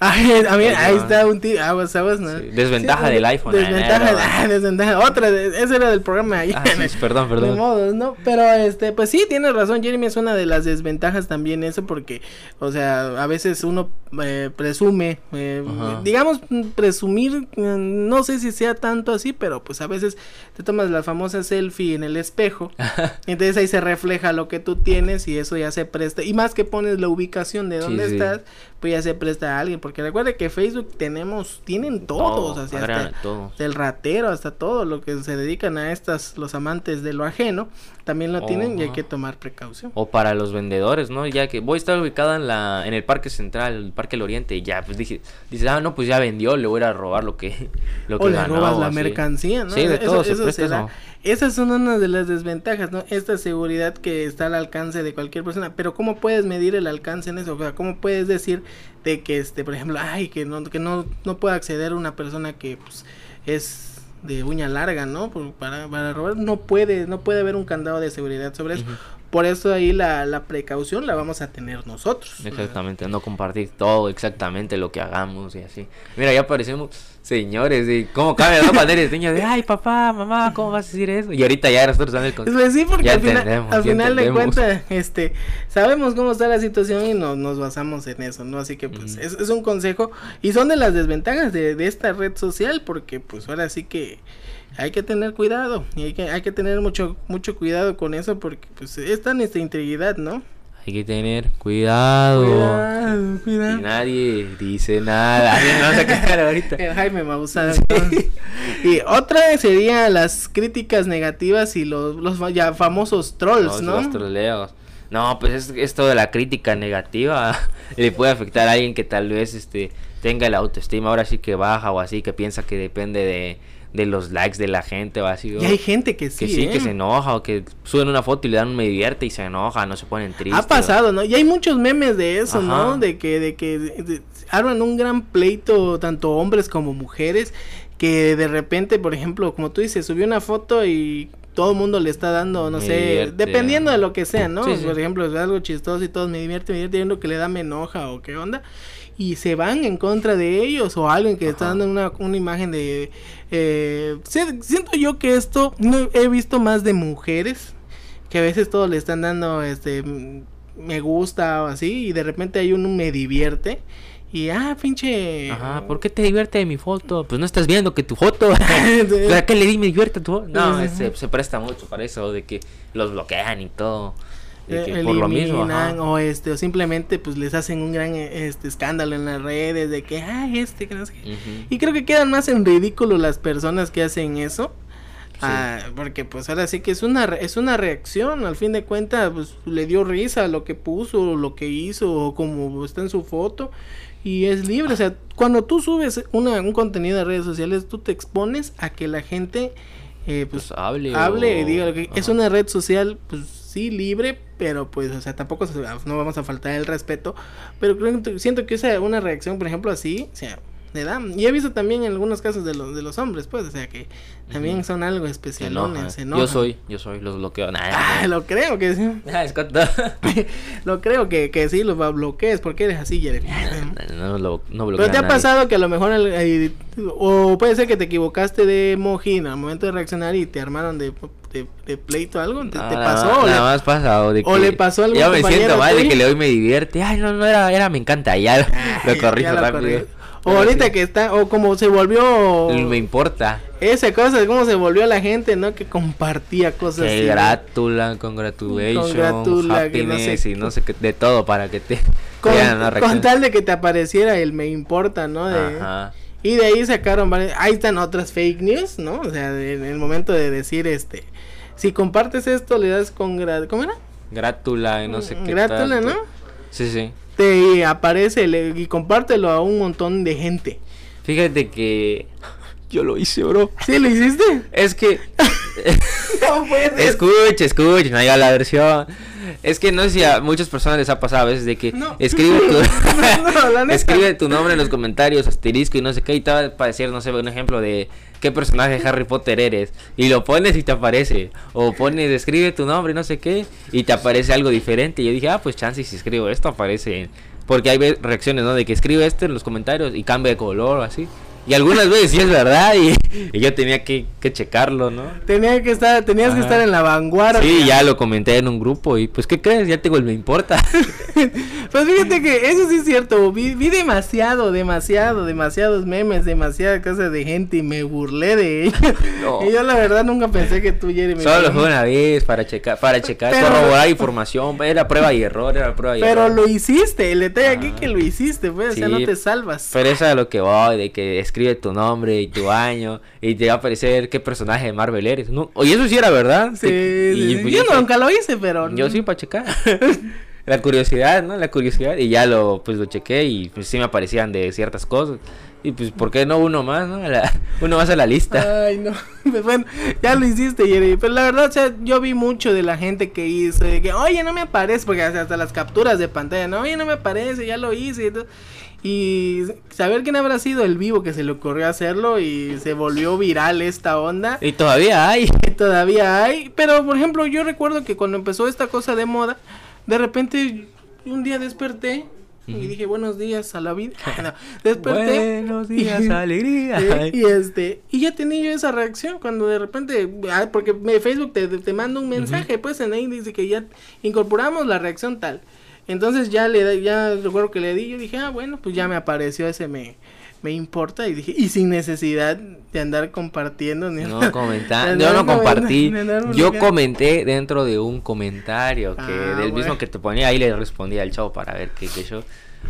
Ay, a mí, Ahí está un tío, aguas, aguas, ¿no? Sí, desventaja Sí, del iPhone, Desventaja, eh, ah, desventaja, otra, ese era del programa ahí. Ah, sí, perdón, De perdón. modos, ¿no? Pero este, pues sí, tienes razón, Jeremy, es una de las desventajas también eso, porque, o sea, a veces uno eh, presume, eh, digamos, presumir, mm, no sé si sea tanto así, pero pues a veces te tomas la famosa selfie en el espejo, y entonces ahí se refleja lo que tú tienes y eso ya se presta, y más que pones la ubicación de dónde estás, pues ya se presta a alguien, porque recuerda que Facebook tenemos, tienen todos, Todo, así hasta, todo. del ratero hasta todo lo que se dedican a estas los amantes de lo ajeno también lo tienen y hay que tomar precaución O para los vendedores, ¿no? Ya que voy a estar ubicada en la en el Parque Central, el Parque del Oriente, y ya, pues dije, dices, ah, no, pues ya vendió, le voy a ir a robar lo que, lo que o le ganó, robas la así. mercancía no Sí, de Eso- todo se eso se da. eso. esas son una de las desventajas no esta seguridad que está al alcance de cualquier persona pero cómo puedes medir el alcance en eso o sea cómo puedes decir de que este por ejemplo ay que no que no no puede acceder una persona que pues es de uña larga, ¿no? Por- para, para robar no puede, no puede haber un candado de seguridad sobre eso. Por eso ahí la, la precaución la vamos a tener nosotros. Exactamente, no compartir todo exactamente lo que hagamos y así. Mira, ya parecemos señores y cómo cambian banderas de niños de, ay, papá, mamá, ¿cómo vas a decir eso? Y ahorita ya nosotros dando el consejo. Pues sí, porque Ya al final, al final de cuentas, este, sabemos cómo está la situación y nos, nos basamos en eso, ¿no? Así que pues es, es un consejo y son de las desventajas de, de esta red social porque pues ahora sí que hay que tener cuidado y hay que, hay que tener mucho, mucho cuidado con eso porque pues es tan esta integridad, ¿no? Hay que tener cuidado. Cuidado, Y cuidado. nadie dice nada. Me vas a quedar ahorita. El Jaime Maussan. Y otra sería las críticas negativas y los, los ya famosos trolls, Los- ¿no? los troleos. No, pues es, esto de la crítica negativa le puede afectar a alguien que tal vez este tenga la autoestima ahora sí que baja o así, que piensa que depende de, de los likes de la gente así. o Y hay gente que sí, que sí, ¿eh? que se enoja o que suben una foto y le dan un me divierte y se enoja, no se ponen tristes. Ha pasado, ¿no? Y hay muchos memes de eso, ¿no? De que, de que de- de- arman un gran pleito, tanto hombres como mujeres, que de repente, por ejemplo, como tú dices, subió una foto y todo el mundo le está dando, no Me sé, divierte. dependiendo de lo que sea, ¿no? Sí, sí. Por ejemplo, es algo chistoso y todos me divierte, me divierte, uno que le da me enoja o qué onda. Y se van en contra de ellos o alguien que está dando una, una imagen de... eh, si- siento yo que esto no he visto más de mujeres que a veces todos le están dando este me gusta o así y de repente hay uno me divierte y ah pinche Ajá, ¿por qué te divierte de mi foto? Pues no estás viendo que tu foto. ¿Para qué le di me divierte tu foto? No, Ajá. se, se presta mucho para eso, de que los bloquean y todo. Eh, que por lo mismo. ajá. o este o simplemente pues les hacen un gran eh, este escándalo en las redes de que ay este que no sé qué". Ujú. y creo que quedan más en ridículo las personas que hacen eso Ah, porque pues ahora sí que es una es una reacción al fin de cuentas pues le dio risa a lo que puso lo que hizo o como está en su foto y es libre o sea cuando tú subes una, un contenido a redes sociales tú te expones a que la gente eh, pues, Pues hable. hable y diga lo que es una red social pues sí libre pero pues o sea tampoco se- no vamos a faltar el respeto pero creo siento que esa una reacción por ejemplo así o sea le da y he visto también en algunos casos de los de los hombres pues o sea que también Ujú. son algo Se especialones enoja. se Yo soy, yo soy, los bloqueo. Nah, Ah, lo creo que sí. Ah. Lo creo que, que sí, lo va- bloquees porque eres así, Jeremy. no, lo, no bloqueo Pero te a ha nadie. pasado que a lo mejor, el- el- o puede ser que te equivocaste de mojina al momento de reaccionar y te armaron de, de, de pleito o algo, ¿te, te Nada- pasó? le- Nada más pasado de o le pasó a algún Ya me siento mal de que le doy me divierte. Ay, no, no era, era me encanta. Ya lo, lo Ya corrijo rápido. O ahorita sí, que está, o como se volvió Me importa. esa cosa, cómo se volvió la gente, ¿no? Que compartía cosas Que así. gratula, congratulation, Congratula, que no sé happiness y no sé qué, de todo para que te Con, tal de que te apareciera el me importa, ¿no? De, Ajá. Y de ahí sacaron varias, ahí están otras fake news, ¿no? O sea, en el momento de decir este, si compartes esto le das con gra- ¿cómo era? Grátula no sé qué. Grátula. ¿no? Sí, sí. Te aparece le- y compártelo a un montón de gente. Fíjate que yo lo hice, bro. ¿Sí lo hiciste? Es que No. Escuche, escuche, no haya la versión. Es que no sé si a muchas personas les ha pasado a veces de que No. escribe tu No, la neta. escribe tu nombre en los comentarios, asterisco y no sé qué, y te va a aparecer, no sé, un ejemplo de qué personaje de Harry Potter eres. Y lo pones y te aparece. O pones, escribe tu nombre no sé qué, y te aparece algo diferente. Y yo dije, ah, pues chance, si escribo esto aparece. Porque hay reacciones, ¿no? De que escribe esto en los comentarios y cambia de color o así. Y algunas veces sí es verdad, y, y yo tenía que, que checarlo, ¿no? Tenía que estar, tenías que estar en la vanguardia. Sí, ya lo comenté en un grupo y pues ¿qué crees? Ya tengo el me importa. Pues fíjate que eso sí es cierto, vi, vi demasiado, demasiado, demasiados memes, demasiadas cosas de gente y me burlé de ellos. No. Y yo la verdad nunca pensé que tú, Jeremy. Solo fue una vez para checar, para checar, Pero- corroborar información, era prueba y error, era prueba y Pero error. lo hiciste, el detalle aquí Ah. que lo hiciste, pues, o sea, Sí, no te salvas. Pero eso es lo que voy, de que escribe tu nombre y tu año y te va a aparecer qué personaje de Marvel eres. No, oye, eso sí era verdad. Sí, De- sí, sí. pues, yo nunca lo hice, pero... Yo sí para checar. La curiosidad, ¿no? La curiosidad. Y ya lo, pues lo chequé y pues sí me aparecían de ciertas cosas. Y pues, ¿por qué no uno más, no? La- uno más a la lista. Ay, no. Pues bueno, ya lo hiciste, Jeremy. Pero la verdad, o sea, yo vi mucho de la gente que hizo. De que, oye, no me aparece. Porque hasta, hasta las capturas de pantalla, no, oye, no me aparece, ya lo hice. Y, todo. Y saber quién habrá sido el vivo que se le ocurrió hacerlo y se volvió viral esta onda. Y todavía hay. Y todavía hay. Pero, por ejemplo, yo recuerdo que cuando empezó esta cosa de moda, de repente un día desperté. Y dije, buenos días a la vida. No, desperté. Buenos días, y- alegría. Y este, y ya tenía yo esa reacción cuando de repente, ah, porque me- Facebook te, te manda un mensaje, pues en ahí dice que ya incorporamos la reacción tal. Entonces ya le ya recuerdo que le di, yo dije, ah, bueno, pues ya me apareció ese me, me importa y dije, y sin necesidad de andar compartiendo ni No comentar, yo no compartí, yo comenté dentro de un comentario que Ah, del mismo que te ponía ahí le respondía al chavo para ver qué, qué yo.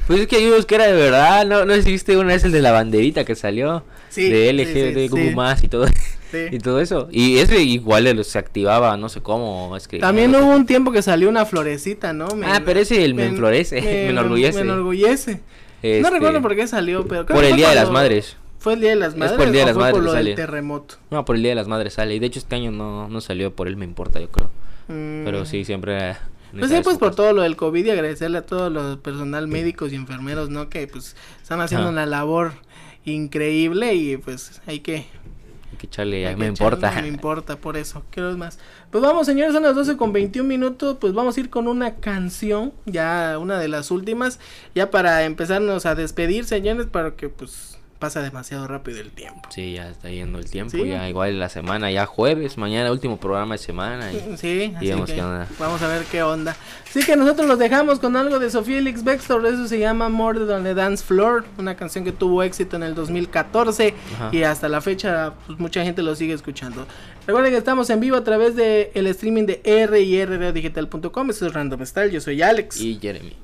Pues es que hay unos que era de verdad, no, no viste una vez el de la banderita que salió Sí, de LGBT sí, sí. más y todo Sí. y todo eso. Y ese igual se activaba, no sé cómo, es También hubo un tiempo que salió una florecita, ¿no? Ah, pero ese el me enflorece, me enorgullece. Me enorgullece. No Este, recuerdo por qué salió, pero creo por el Día de las Madres. ¿Fue el Día de las Es Madres? por el Día de las fue por Madres lo del sale. terremoto? No, por el Día de las Madres sale. Y de hecho este año no, no salió por él, me importa, yo creo. Mm. Pero sí, siempre... Pues sí, pues por todo lo del COVID y agradecerle a todos los personal médicos y enfermeros, ¿no? Que pues están haciendo una labor increíble y pues hay que... Hay que echarle, hay que me echarle, importa. Me importa, por eso. Quiero más. Pues vamos, señores, son las 12 con 21 minutos. Pues vamos a ir con una canción, ya una de las últimas, ya para empezarnos a despedir, señores, para que pues pasa demasiado rápido el tiempo. Sí, ya está yendo el tiempo, Sí. ya igual la semana, ya jueves, mañana último programa de semana. Y, Sí, así que onda. vamos a ver qué onda. Así que nosotros los dejamos con algo de Sofía Elix Bextor, eso se llama More on the Dance Floor, una canción que tuvo éxito en el 2014 Ajá. y hasta la fecha pues, mucha gente lo sigue escuchando. Recuerden que estamos en vivo a través de el streaming de R y radiodigital.com, esto es Random Style, yo soy Alex. Y Jeremy.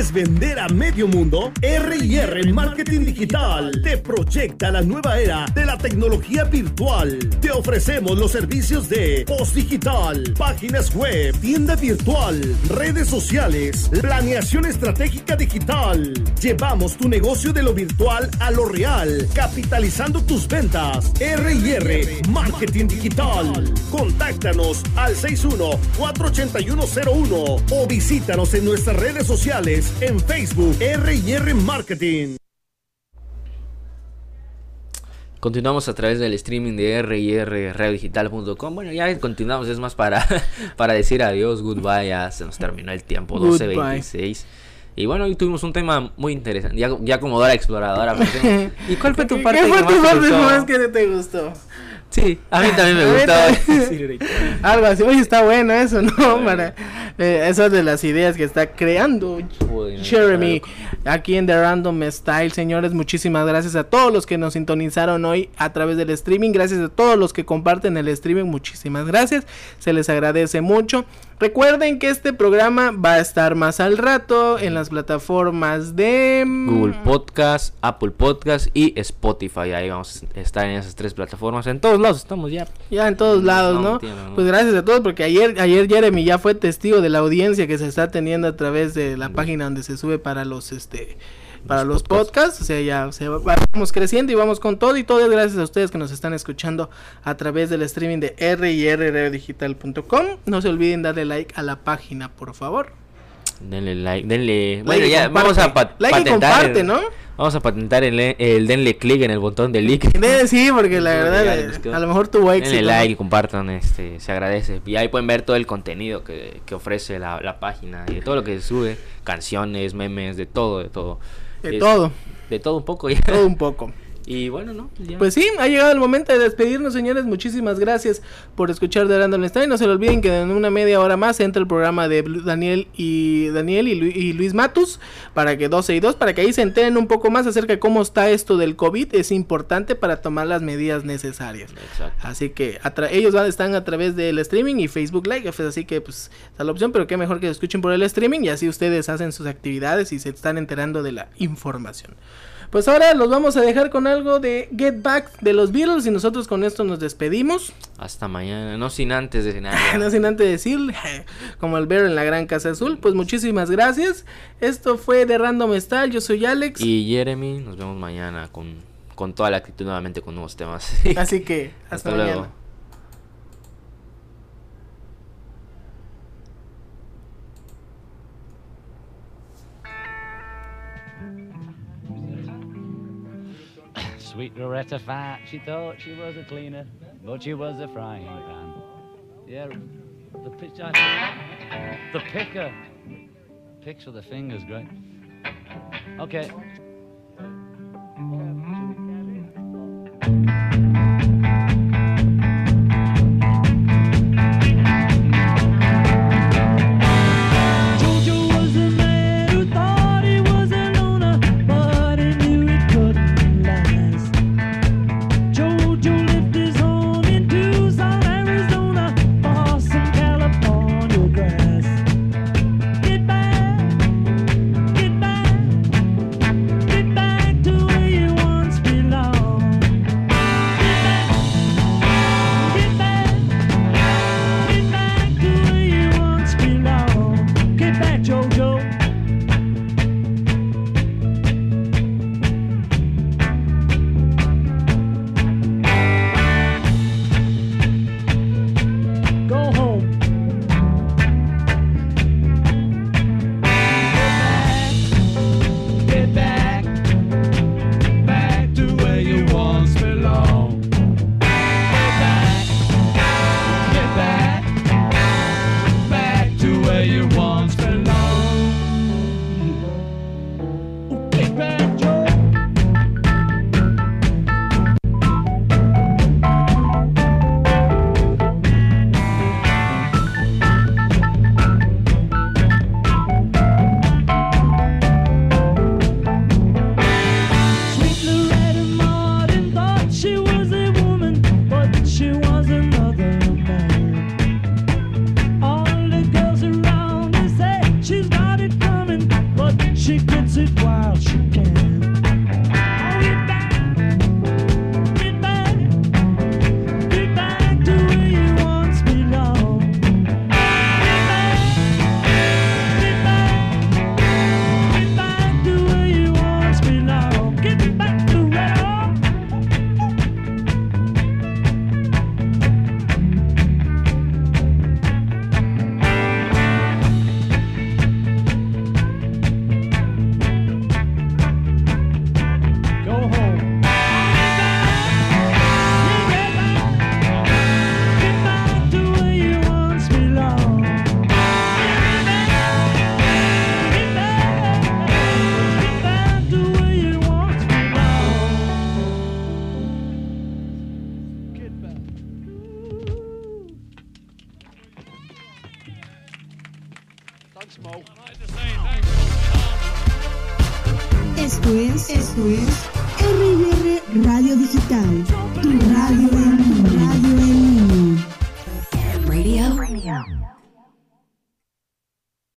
¿Quieres vender a medio mundo? R&R Marketing Digital te proyecta la nueva era de la tecnología virtual. Te ofrecemos los servicios de post digital, páginas web, tienda virtual, redes sociales, planeación estratégica digital. Llevamos tu negocio de lo virtual a lo real, capitalizando tus ventas. R&R Marketing Digital. Contáctanos al 61-48101 o visítanos en nuestras redes sociales en Facebook R&R Marketing. Continuamos a través del streaming de rrradiodigital.com. Bueno, ya continuamos, es más para, para decir adiós, goodbye, ya se nos terminó el tiempo, Goodbye. 12.26. Y bueno, hoy tuvimos un tema muy interesante, ya, ya como Dora Exploradora. ¿Y cuál fue tu ¿Qué- parte ¿Qué fue que tu parte gustó? más que te gustó? Sí, a mí también me gustó. Sí. Algo así, oye, está bueno eso, ¿no? Para eh, esas de las ideas que está creando Bueno, Jeremy claro. aquí en The Random Style, señores. Muchísimas gracias a todos los que nos sintonizaron hoy a través del streaming. Gracias a todos los que comparten el streaming. Muchísimas gracias. Se les agradece mucho. Recuerden que este programa va a estar más al rato en las plataformas de mm, Google Podcast, Apple Podcast y Spotify. Ahí vamos a estar en esas tres plataformas. En todos lados estamos ya. Ya en todos lados, No, ¿no? entiendo, ¿no? Pues gracias a todos, porque ayer, ayer Jeremy ya fue testigo de la audiencia que se está teniendo a través de la página donde se sube para los este para los, Los podcasts. podcasts. O sea, ya se va- vamos creciendo y vamos con todo y todo gracias a ustedes que nos están escuchando a través del streaming de rrdigital.com. No se olviden darle like a la página, por favor. Denle like, denle. Like Bueno, ya comparte. vamos a Like y patentar. comparte, el- ¿no? Vamos a patentar el, el denle click en el botón de like. Sí, porque la verdad, a lo mejor tuvo éxito. Denle like y compartan, este, se agradece. Y ahí pueden ver todo el contenido que, que ofrece la, la página y de todo lo que se sube, canciones, memes, de todo, de todo. De Es- todo, De todo un poco ya. todo un poco. Y bueno, ¿no? Pues ya. Pues sí, ha llegado el momento de despedirnos, señores. Muchísimas gracias por escuchar de Random Style. No se lo olviden que en una media hora más entra el programa de Daniel y Daniel y, Lu- y Luis Matus para que 12 y 2, para que ahí se enteren un poco más acerca de cómo está esto del COVID. Es importante para tomar las medidas necesarias. Exacto. Así que ellos van, están a través del streaming y Facebook Live, así que pues está la opción, pero qué mejor que lo escuchen por el streaming y así ustedes hacen sus actividades y se están enterando de la información. Pues ahora los vamos a dejar con algo de Get Back de los Beatles y nosotros con esto nos despedimos. Hasta mañana. No sin antes de nada. No sin antes decir, como el ver en la Gran Casa Azul, pues muchísimas gracias. Esto fue de Random Style, yo soy Alex. Y Jeremy, nos vemos mañana con, con toda la actitud nuevamente con nuevos temas. Así que hasta, Hasta mañana. luego. Sweet Loretta Fat, she thought she was a cleaner, but she was a frying pan. Yeah, the picture, the picker, picks with the fingers, great. Okay.